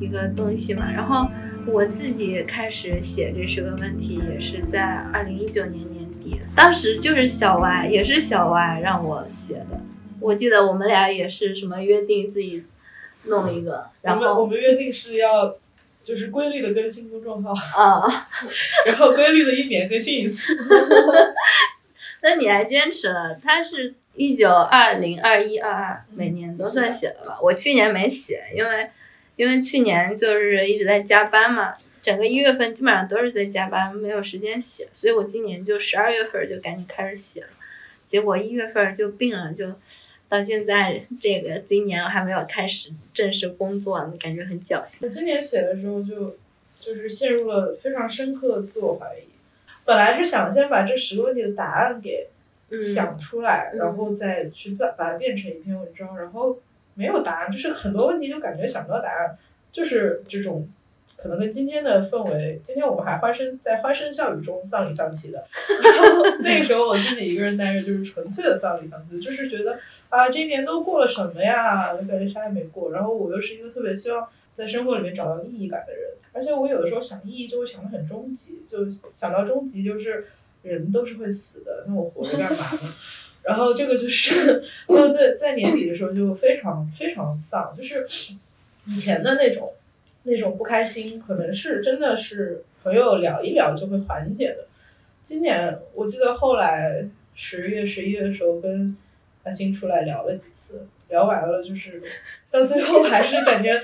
一个东西嘛。然后我自己开始写这十个问题，也是在二零一九年年底，当时就是小 Y，，也是小 Y 让我写的。我记得我们俩也是什么约定自己弄一个，然我们我们约定是要就是规律的更新公众号，啊。然后规律的一年更新一次。那你还坚持了？他是一九二零二一二二，每年都算写了吧？我去年没写，因为因为去年就是一直在加班嘛，整个一月份基本上都是在加班，没有时间写，所以我今年就十二月份就赶紧开始写了，结果一月份就病了，就到现在这个今年我还没有开始正式工作，感觉很侥幸。我今年写的时候就就是陷入了非常深刻的自我怀疑。本来是想先把这十个问题的答案给嗯，想出来，嗯然后再去把把它变成一篇文章，然后没有答案，就是很多问题就感觉想不到答案，就是这种。可能跟今天的氛围，今天我们还欢声在欢声笑语中丧里丧气的，然后那个时候我自己一个人待着，就是纯粹的丧里丧气，就是觉得啊，这一年都过了什么呀？感觉啥也没过。然后我又是一个特别希望在生活里面找到意义感的人，而且我有的时候想意义就会想得很终极，就想到终极就是人都是会死的，那我活着干嘛呢？然后这个就是，就在在年底的时候就非常非常丧，就是以前的那种那种不开心，可能是真的是朋友聊一聊就会缓解的。今年我记得后来十月十一月的时候跟阿星出来聊了几次，聊完了就是到最后还是感觉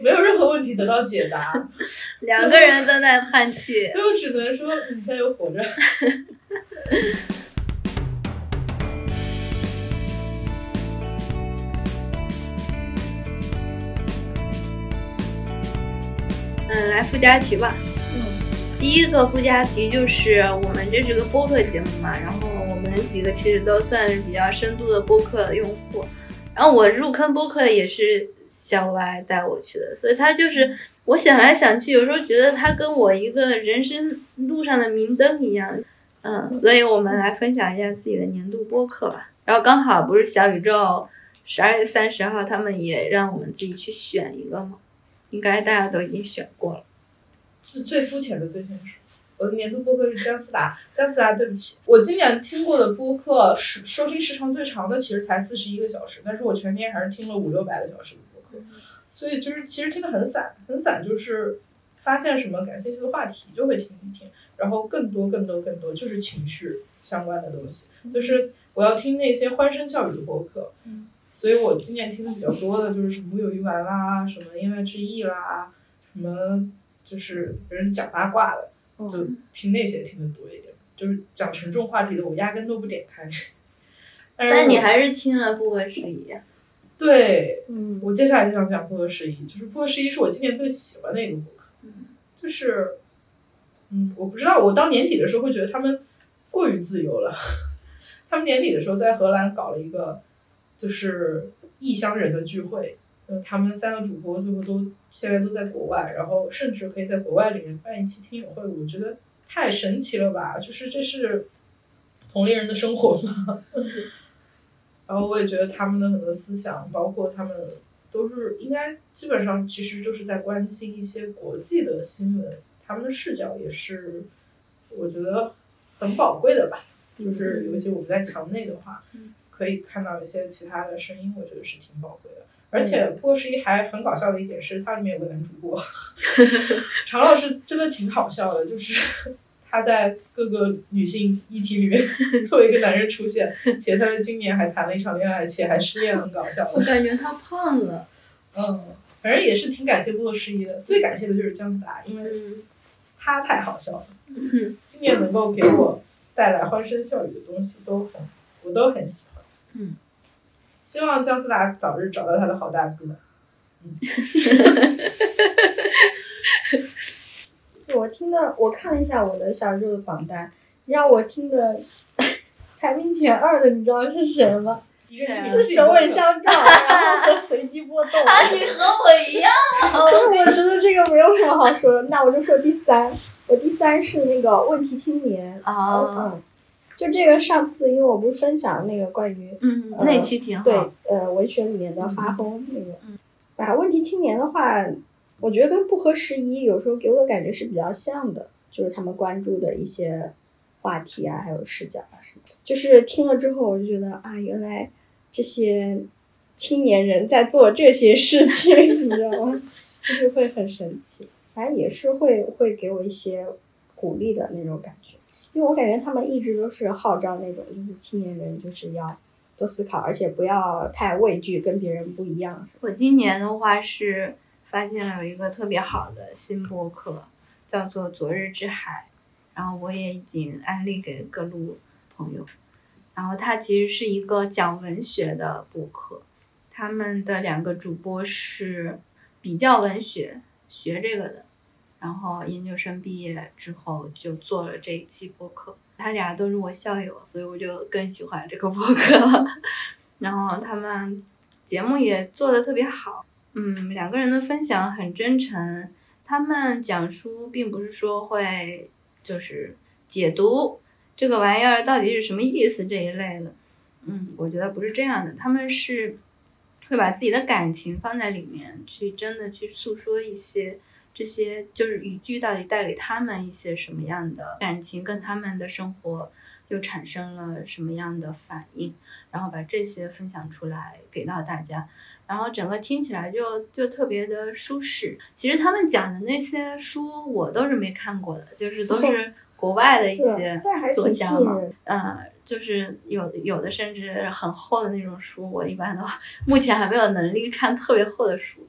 没有任何问题得到解答，两个人都在叹气。最后只能说你加油活着。来附加题吧。嗯，第一个附加题就是我们这是个播客节目嘛，然后我们几个其实都算是比较深度的播客用户，然后我入坑播客也是小歪带我去的，所以他就是我想来想去，有时候觉得他跟我一个人生路上的明灯一样。嗯，所以我们来分享一下自己的年度播客吧。然后刚好不是小宇宙十二月三十号，他们也让我们自己去选一个嘛，应该大家都已经选过了。是最肤浅的最现实。我的年度播客是姜思达，姜思达，对不起，我今年听过的播客时收听时长最长的其实才四十一个小时，但是我全年还是听了五六百个小时的播客，所以就是其实听得很散，很散，就是发现什么感兴趣的话题就会听一听，然后更多更多更多就是情绪相关的东西，就是我要听那些欢声笑语的播客，所以我今年听的比较多的就是什么木有鱼丸啦，什么音乐之意啦，什么就是别人讲八卦的。就听那些听的多一点，就是讲沉重话题的，我压根都不点开。但但你还是听了不合时宜。对，嗯，我接下来就想讲不合时宜，就是不合时宜是我今年最喜欢的一个博客，就是，嗯，我不知道，我到年底的时候会觉得他们过于自由了。他们年底的时候在荷兰搞了一个，就是异乡人的聚会，呃，他们三个主播最后都现在都在国外，然后甚至可以在国外里面办一期听友会，我觉得太神奇了吧！就是这是同龄人的生活吗？然后我也觉得他们的很多思想，包括他们都是应该基本上其实就是在关心一些国际的新闻，他们的视角也是我觉得很宝贵的吧。就是尤其我们在墙内的话，可以看到一些其他的声音，我觉得是挺宝贵的。而且波十一还很搞笑的一点是，它里面有个男主播，常老师真的挺好笑的，就是 他在各个女性议题里面 作为一个男人出现，且他在今年还谈了一场恋爱，且还失恋，很搞笑我感觉他胖了。嗯，反正也是挺感谢波十一的，最感谢的就是姜思达，因为他太好笑了。今年能够给我带来欢声笑语的东西都很，我都很喜欢。嗯，希望姜思达早日找到他的好大哥。我听的，我看了一下我的小时候的榜单，让我听的排名前二的，你知道是谁吗？一个是首尾相撞，然后和随机波动。啊，你和我一样。所以我觉得这个没有什么好说的，那我就说第三。我第三是那个问题青年啊嗯，就这个上次因为我不是分享那个关于嗯，呃那期挺好。对呃文学里面的发疯那个，啊问题青年的话，我觉得跟不合时宜有时候给我的感觉是比较像的，就是他们关注的一些话题啊，还有视角啊什么的，就是听了之后我就觉得啊，原来这些青年人在做这些事情，你知道吗？就是会很神奇，反正也是会会给我一些鼓励的那种感觉，因为我感觉他们一直都是号召那种，就是青年人就是要多思考，而且不要太畏惧跟别人不一样。我今年的话是发现了有一个特别好的新播客，叫做《昨日之海》，然后我也已经安利给各路朋友。然后它其实是一个讲文学的播客，他们的两个主播是比较文学学这个的，然后研究生毕业之后就做了这一期播客。他俩都是我校友，所以我就更喜欢这个播客了。然后他们节目也做的特别好，嗯，两个人的分享很真诚。他们讲书并不是说会就是解读这个玩意儿到底是什么意思这一类的，嗯，我觉得不是这样的。他们是会把自己的感情放在里面，去真的去诉说一些这些就是语句到底带给他们一些什么样的感情，跟他们的生活又产生了什么样的反应，然后把这些分享出来给到大家。然后整个听起来就就特别的舒适。其实他们讲的那些书我都是没看过的，就是都是 国外的一些作家嘛。嗯，就是有有的甚至很厚的那种书，我一般的话 目前还没有能力看特别厚的书。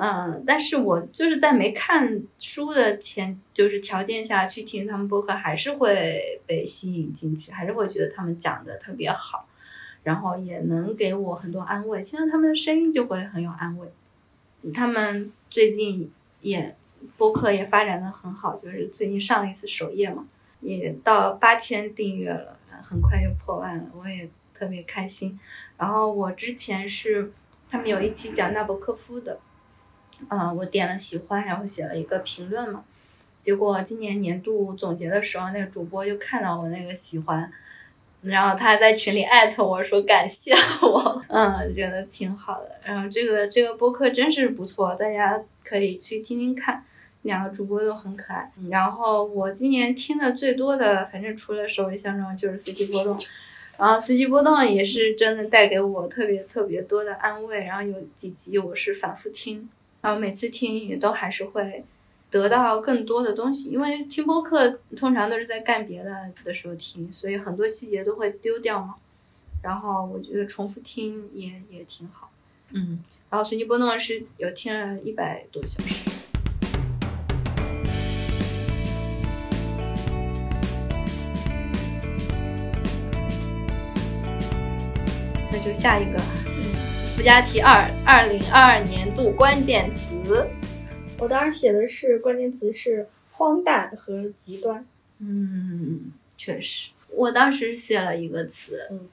嗯，但是我就是在没看书的前就是条件下去听他们播客，还是会被吸引进去，还是会觉得他们讲的特别好，然后也能给我很多安慰。听到他们的声音就会很有安慰。他们最近也播客也发展的很好，就是最近上了一次首页嘛，也到八千订阅了，很快就破万了，我也特别开心。然后我之前是他们有一期讲纳博科夫的，嗯、我点了喜欢，然后写了一个评论嘛。结果今年年度总结的时候，那个主播就看到我那个喜欢，然后他还在群里艾特我说感谢我，嗯，觉得挺好的。然后这个这个播客真是不错，大家可以去听听看，两个主播都很可爱。然后我今年听的最多的，反正除了首尾相中就是随机波动，然后随机波动也是真的带给我特别特别多的安慰。然后有几集我是反复听，然后每次听也都还是会。得到更多的东西，因为听播客通常都是在干别的的时候听，所以很多细节都会丢掉嘛。然后我觉得重复听也也挺好，嗯。然后随机波动是有听了一百多小时。那就下一个，嗯，附加题二，二零二二年度关键词。我当时写的是关键词是荒诞和极端。嗯，确实，我当时写了一个词，嗯，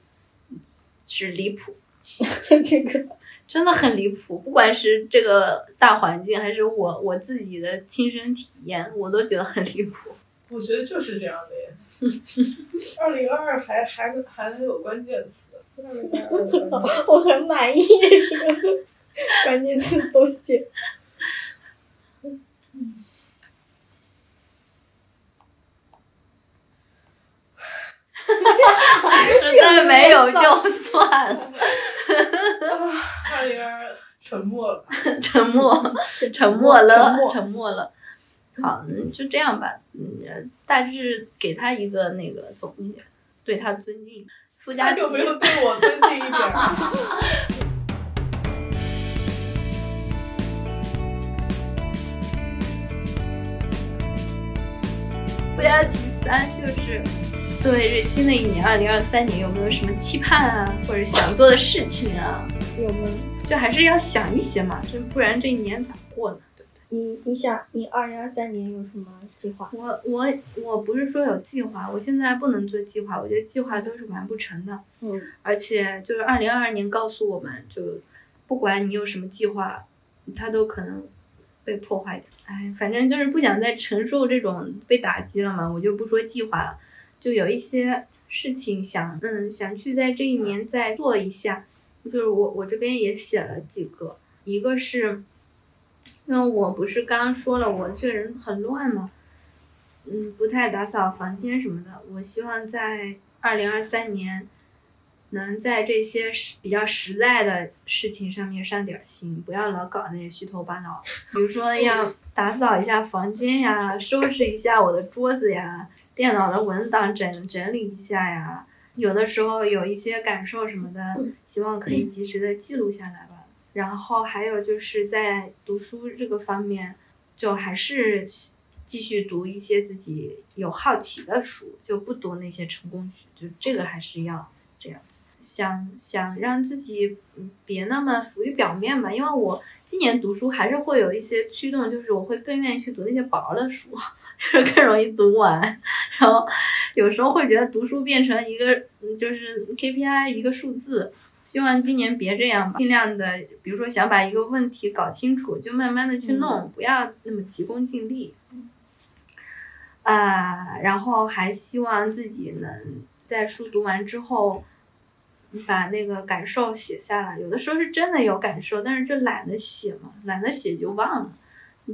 是离谱，这个真的很离谱。不管是这个大环境，还是我我自己的亲身体验，我都觉得很离谱。我觉得就是这样的耶。二零二二还还还能有关键词，我很满意这个关键词总结。实在没有就算了，沉默了。沉默，沉默了，沉默了。好，嗯就这样吧。嗯，大致给他一个那个总结，对他尊敬。附加题有没有对我尊敬一点？附加题三就是对这新的一年二零二三年有没有什么期盼啊，或者想做的事情啊？有吗？就还是要想一些嘛，这不然这一年咋过呢？你你想你二零二三年有什么计划？我我我不是说有计划，我现在不能做计划，我觉得计划都是完不成的。嗯而且就是二零二二年告诉我们，就不管你有什么计划，它都可能被破坏掉。哎，反正就是不想再承受这种被打击了嘛，我就不说计划了，就有一些事情想嗯想去在这一年再做一下。就是我我这边也写了几个，一个是，因为我不是刚刚说了我这个人很乱嘛，嗯，不太打扫房间什么的。我希望在二零二三年，能在这些实比较实在的事情上面上点儿心，不要老搞那些虚头巴脑。比如说要打扫一下房间呀，收拾一下我的桌子呀，电脑的文档整整理一下呀。有的时候有一些感受什么的，希望可以及时的记录下来吧。然后还有就是在读书这个方面，就还是继续读一些自己有好奇的书，就不读那些成功学，就这个还是要这样子。想想让自己别那么浮于表面吧，因为我今年读书还是会有一些驱动，就是我会更愿意去读那些薄的书，就是更容易读完。然后有时候会觉得读书变成一个就是 KPI 一个数字，希望今年别这样吧，尽量的，比如说想把一个问题搞清楚，就慢慢的去弄，不要那么急功近利。啊，然后还希望自己能在书读完之后，把那个感受写下来。有的时候是真的有感受，但是就懒得写嘛，懒得写就忘了，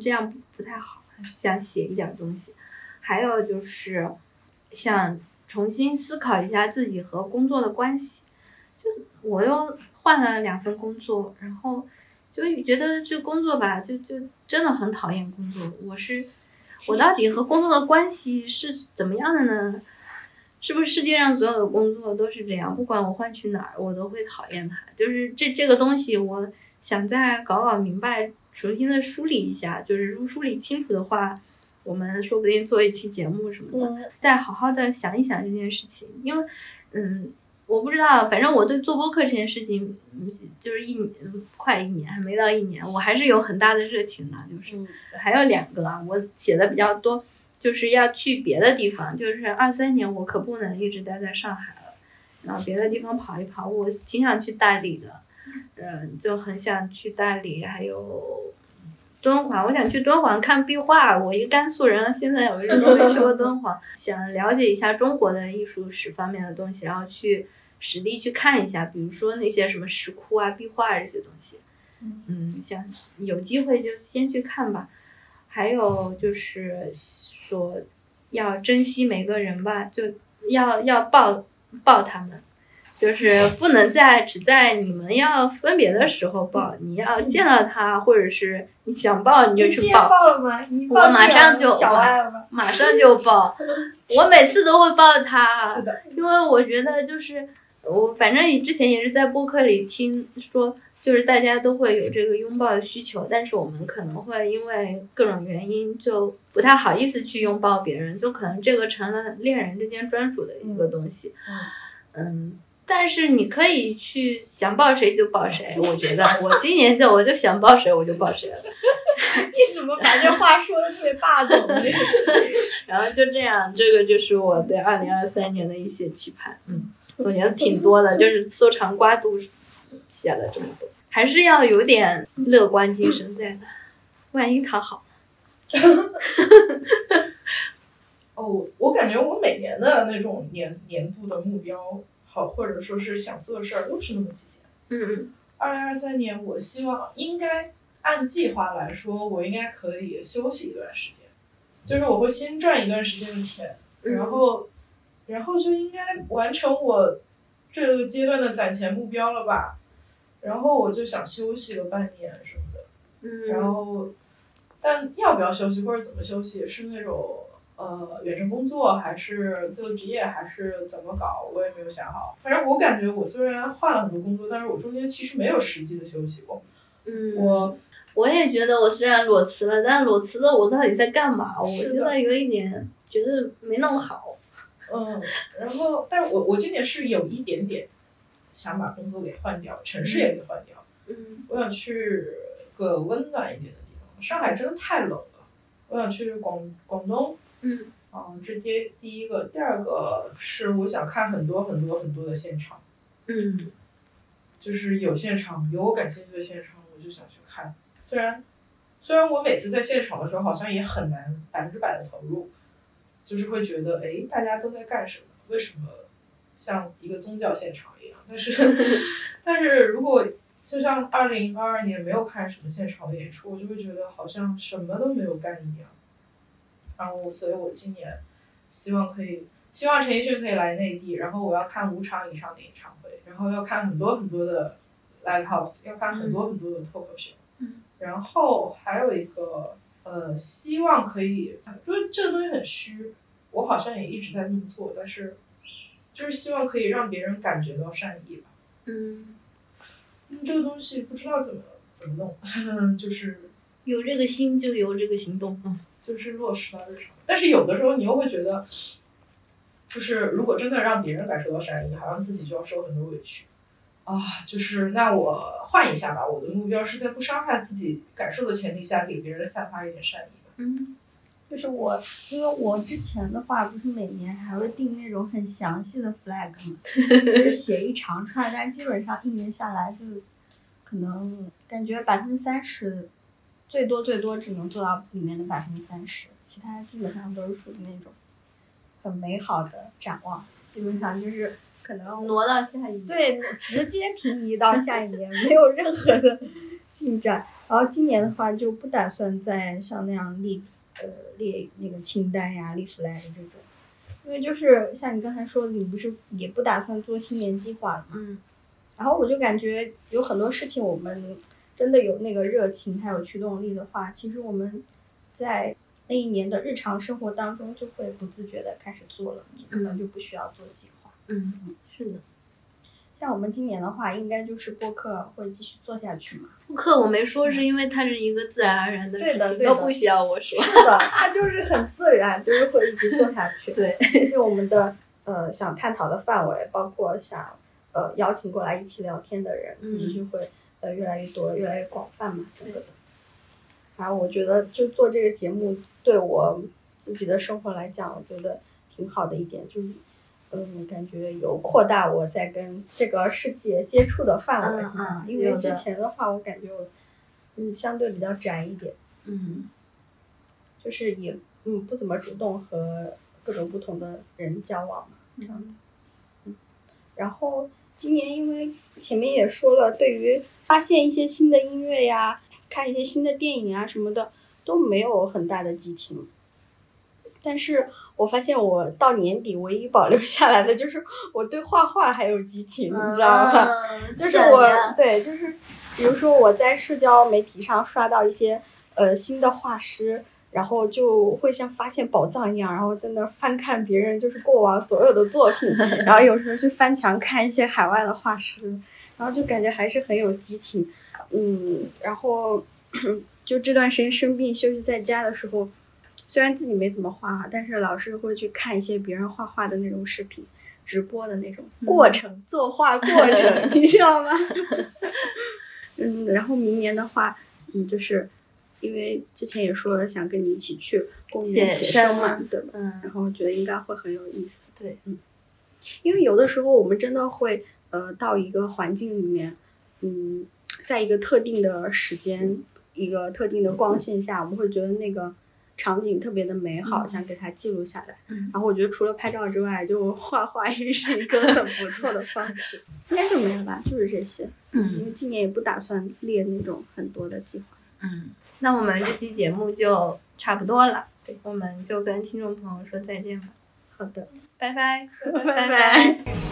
这样不不太好。还是想写一点东西。还有就是想重新思考一下自己和工作的关系。就我又换了两份工作，然后就觉得这工作吧，就就真的很讨厌工作。我是我到底和工作的关系是怎么样的呢？是不是世界上所有的工作都是这样？不管我换去哪儿，我都会讨厌它。就是这这个东西，我想再搞搞明白，重新的梳理一下。就是如梳理清楚的话，我们说不定做一期节目什么的。嗯再好好的想一想这件事情，因为，嗯，我不知道，反正我对做播客这件事情，嗯，就是一年快一年，还没到一年，我还是有很大的热情的。就是嗯还有两个啊，我写的比较多，就是要去别的地方，就是二三年我可不能一直待在上海了，然后别的地方跑一跑。我挺想去大理的，嗯，就很想去大理，还有敦煌。我想去敦煌看壁画。我一个甘肃人，现在我一直都没去过敦煌，想了解一下中国的艺术史方面的东西，然后去实地去看一下，比如说那些什么石窟啊、壁画这些东西。嗯，想有机会就先去看吧。还有就是说，要珍惜每个人吧，就要要抱抱他们，就是不能在只在你们要分别的时候抱，你要见到他，或者是你想抱你就去抱，报了吗？你我报马上就小爱了吗？马上就抱。我每次都会抱他，是的，因为我觉得就是我反正之前也是在播客里听说，就是大家都会有这个拥抱的需求，但是我们可能会因为各种原因就不太好意思去拥抱别人，就可能这个成了恋人之间专属的一个东西。嗯。但是你可以去想抱谁就抱谁，我觉得我今年就我就想抱谁我就抱谁了，你怎么把这话说的特别霸总呢？然后就这样，这个就是我对二零二三年的一些期盼。嗯，总结的挺多的，就是搜肠刮肚写了这么多，还是要有点乐观精神在的，万一他好。哦，我感觉我每年的那种年年度的目标，好或者说是想做的事儿，都是那么几件。嗯嗯二零二三年，我希望应该按计划来说，我应该可以休息一段时间，就是我会先赚一段时间的钱，嗯然后，然后就应该完成我这个阶段的攒钱目标了吧。然后我就想休息个半年什么的，嗯，然后，但要不要休息或者怎么休息，是那种呃远程工作，还是自由职业，还是怎么搞，我也没有想好。反正我感觉我虽然换了很多工作，但是我中间其实没有实际的休息过。嗯，我我也觉得我虽然裸辞了，但裸辞了我到底在干嘛？我现在有一点觉得没弄好。嗯，然后，但我我今年是有一点点想把工作给换掉，城市也给换掉。嗯我想去个温暖一点的地方，上海真的太冷了。我想去广广东，嗯啊，这第第一个，第二个是我想看很多很多很多的现场，嗯就是有现场有我感兴趣的现场，我就想去看。虽然虽然我每次在现场的时候好像也很难百分之百的投入，就是会觉得哎，大家都在干什么？为什么像一个宗教现场一样？但是 但是如果就像二零二二年没有看什么现场的演出，我就会觉得好像什么都没有干一样。然后，所以我今年希望可以，希望陈奕迅可以来内地，然后我要看五场以上的演唱会，然后要看很多很多的 live house，要看很多很多的脱口秀。嗯然后还有一个呃，希望可以，就是这个东西很虚，我好像也一直在这么做，但是就是希望可以让别人感觉到善意吧。嗯，嗯，这个东西不知道怎么怎么弄，就是有这个心就有这个行动。嗯 就是落实到日常。但是有的时候你又会觉得，就是如果真的让别人感受到善意，好像自己就要受很多委屈啊。就是那我换一下吧，我的目标是在不伤害自己感受的前提下，给别人散发一点善意。嗯就是我，因为我之前的话不是每年还会定那种很详细的 flag 嘛，就是 写一长串，但基本上一年下来就可能感觉百分之三十，最多最多只能做到里面的百分之三十，其他基本上都是属于那种很美好的展望，基本上就是可能挪到下一年。对，直接平移到下一年，没有任何的进展。然后今年的话，就不打算再像那样立呃列那个清单呀、立 flag 这种，因为就是像你刚才说的，你不是也不打算做新年计划了嘛？嗯然后我就感觉有很多事情，我们真的有那个热情还有驱动力的话，其实我们在那一年的日常生活当中就会不自觉的开始做了，就根本就不需要做计划。嗯，是的。像我们今年的话，应该就是播客会继续做下去嘛。播客我没说，是因为它是一个自然而然的事情，对的对的都不需要我说。是的，它就是很自然，就是会一直做下去。对，而且我们的呃想探讨的范围，包括想呃邀请过来一起聊天的人，嗯就是会呃越来越多，越来越广泛嘛，整个的。然后我觉得就做这个节目，对我自己的生活来讲，我觉得挺好的一点，就是嗯，感觉有扩大我在跟这个世界接触的范围。嗯嗯因为之前的话，我感觉我嗯相对比较宅一点，嗯就是也嗯不怎么主动和各种不同的人交往嘛，这样子。嗯，然后今年因为前面也说了，对于发现一些新的音乐呀，看一些新的电影啊什么的都没有很大的激情。但是我发现我到年底唯一保留下来的就是我对画画还有激情，你知道吗？嗯就是我对，就是比如说我在社交媒体上刷到一些呃新的画师，然后就会像发现宝藏一样，然后在那翻看别人就是过往所有的作品，然后有时候去翻墙看一些海外的画师，然后就感觉还是很有激情，嗯，然后就这段时间生病休息在家的时候。虽然自己没怎么画画，但是老是会去看一些别人画画的那种视频，直播的那种过程，作画过程，你知道吗？嗯，然后明年的话，嗯，就是因为之前也说了，想跟你一起去公园写写生嘛，对吧？嗯然后觉得应该会很有意思。对，嗯，因为有的时候我们真的会呃到一个环境里面，嗯，在一个特定的时间、一个特定的光线下，我们会觉得那个场景特别的美好，想给它记录下来。嗯然后我觉得除了拍照之外，就画画也是一个很不错的方式。应该就没了吧，就是这些。因嗯为今年也不打算列那种很多的计划。嗯，那我们这期节目就差不多了，对我们就跟听众朋友说再见吧，好的，拜拜，拜拜。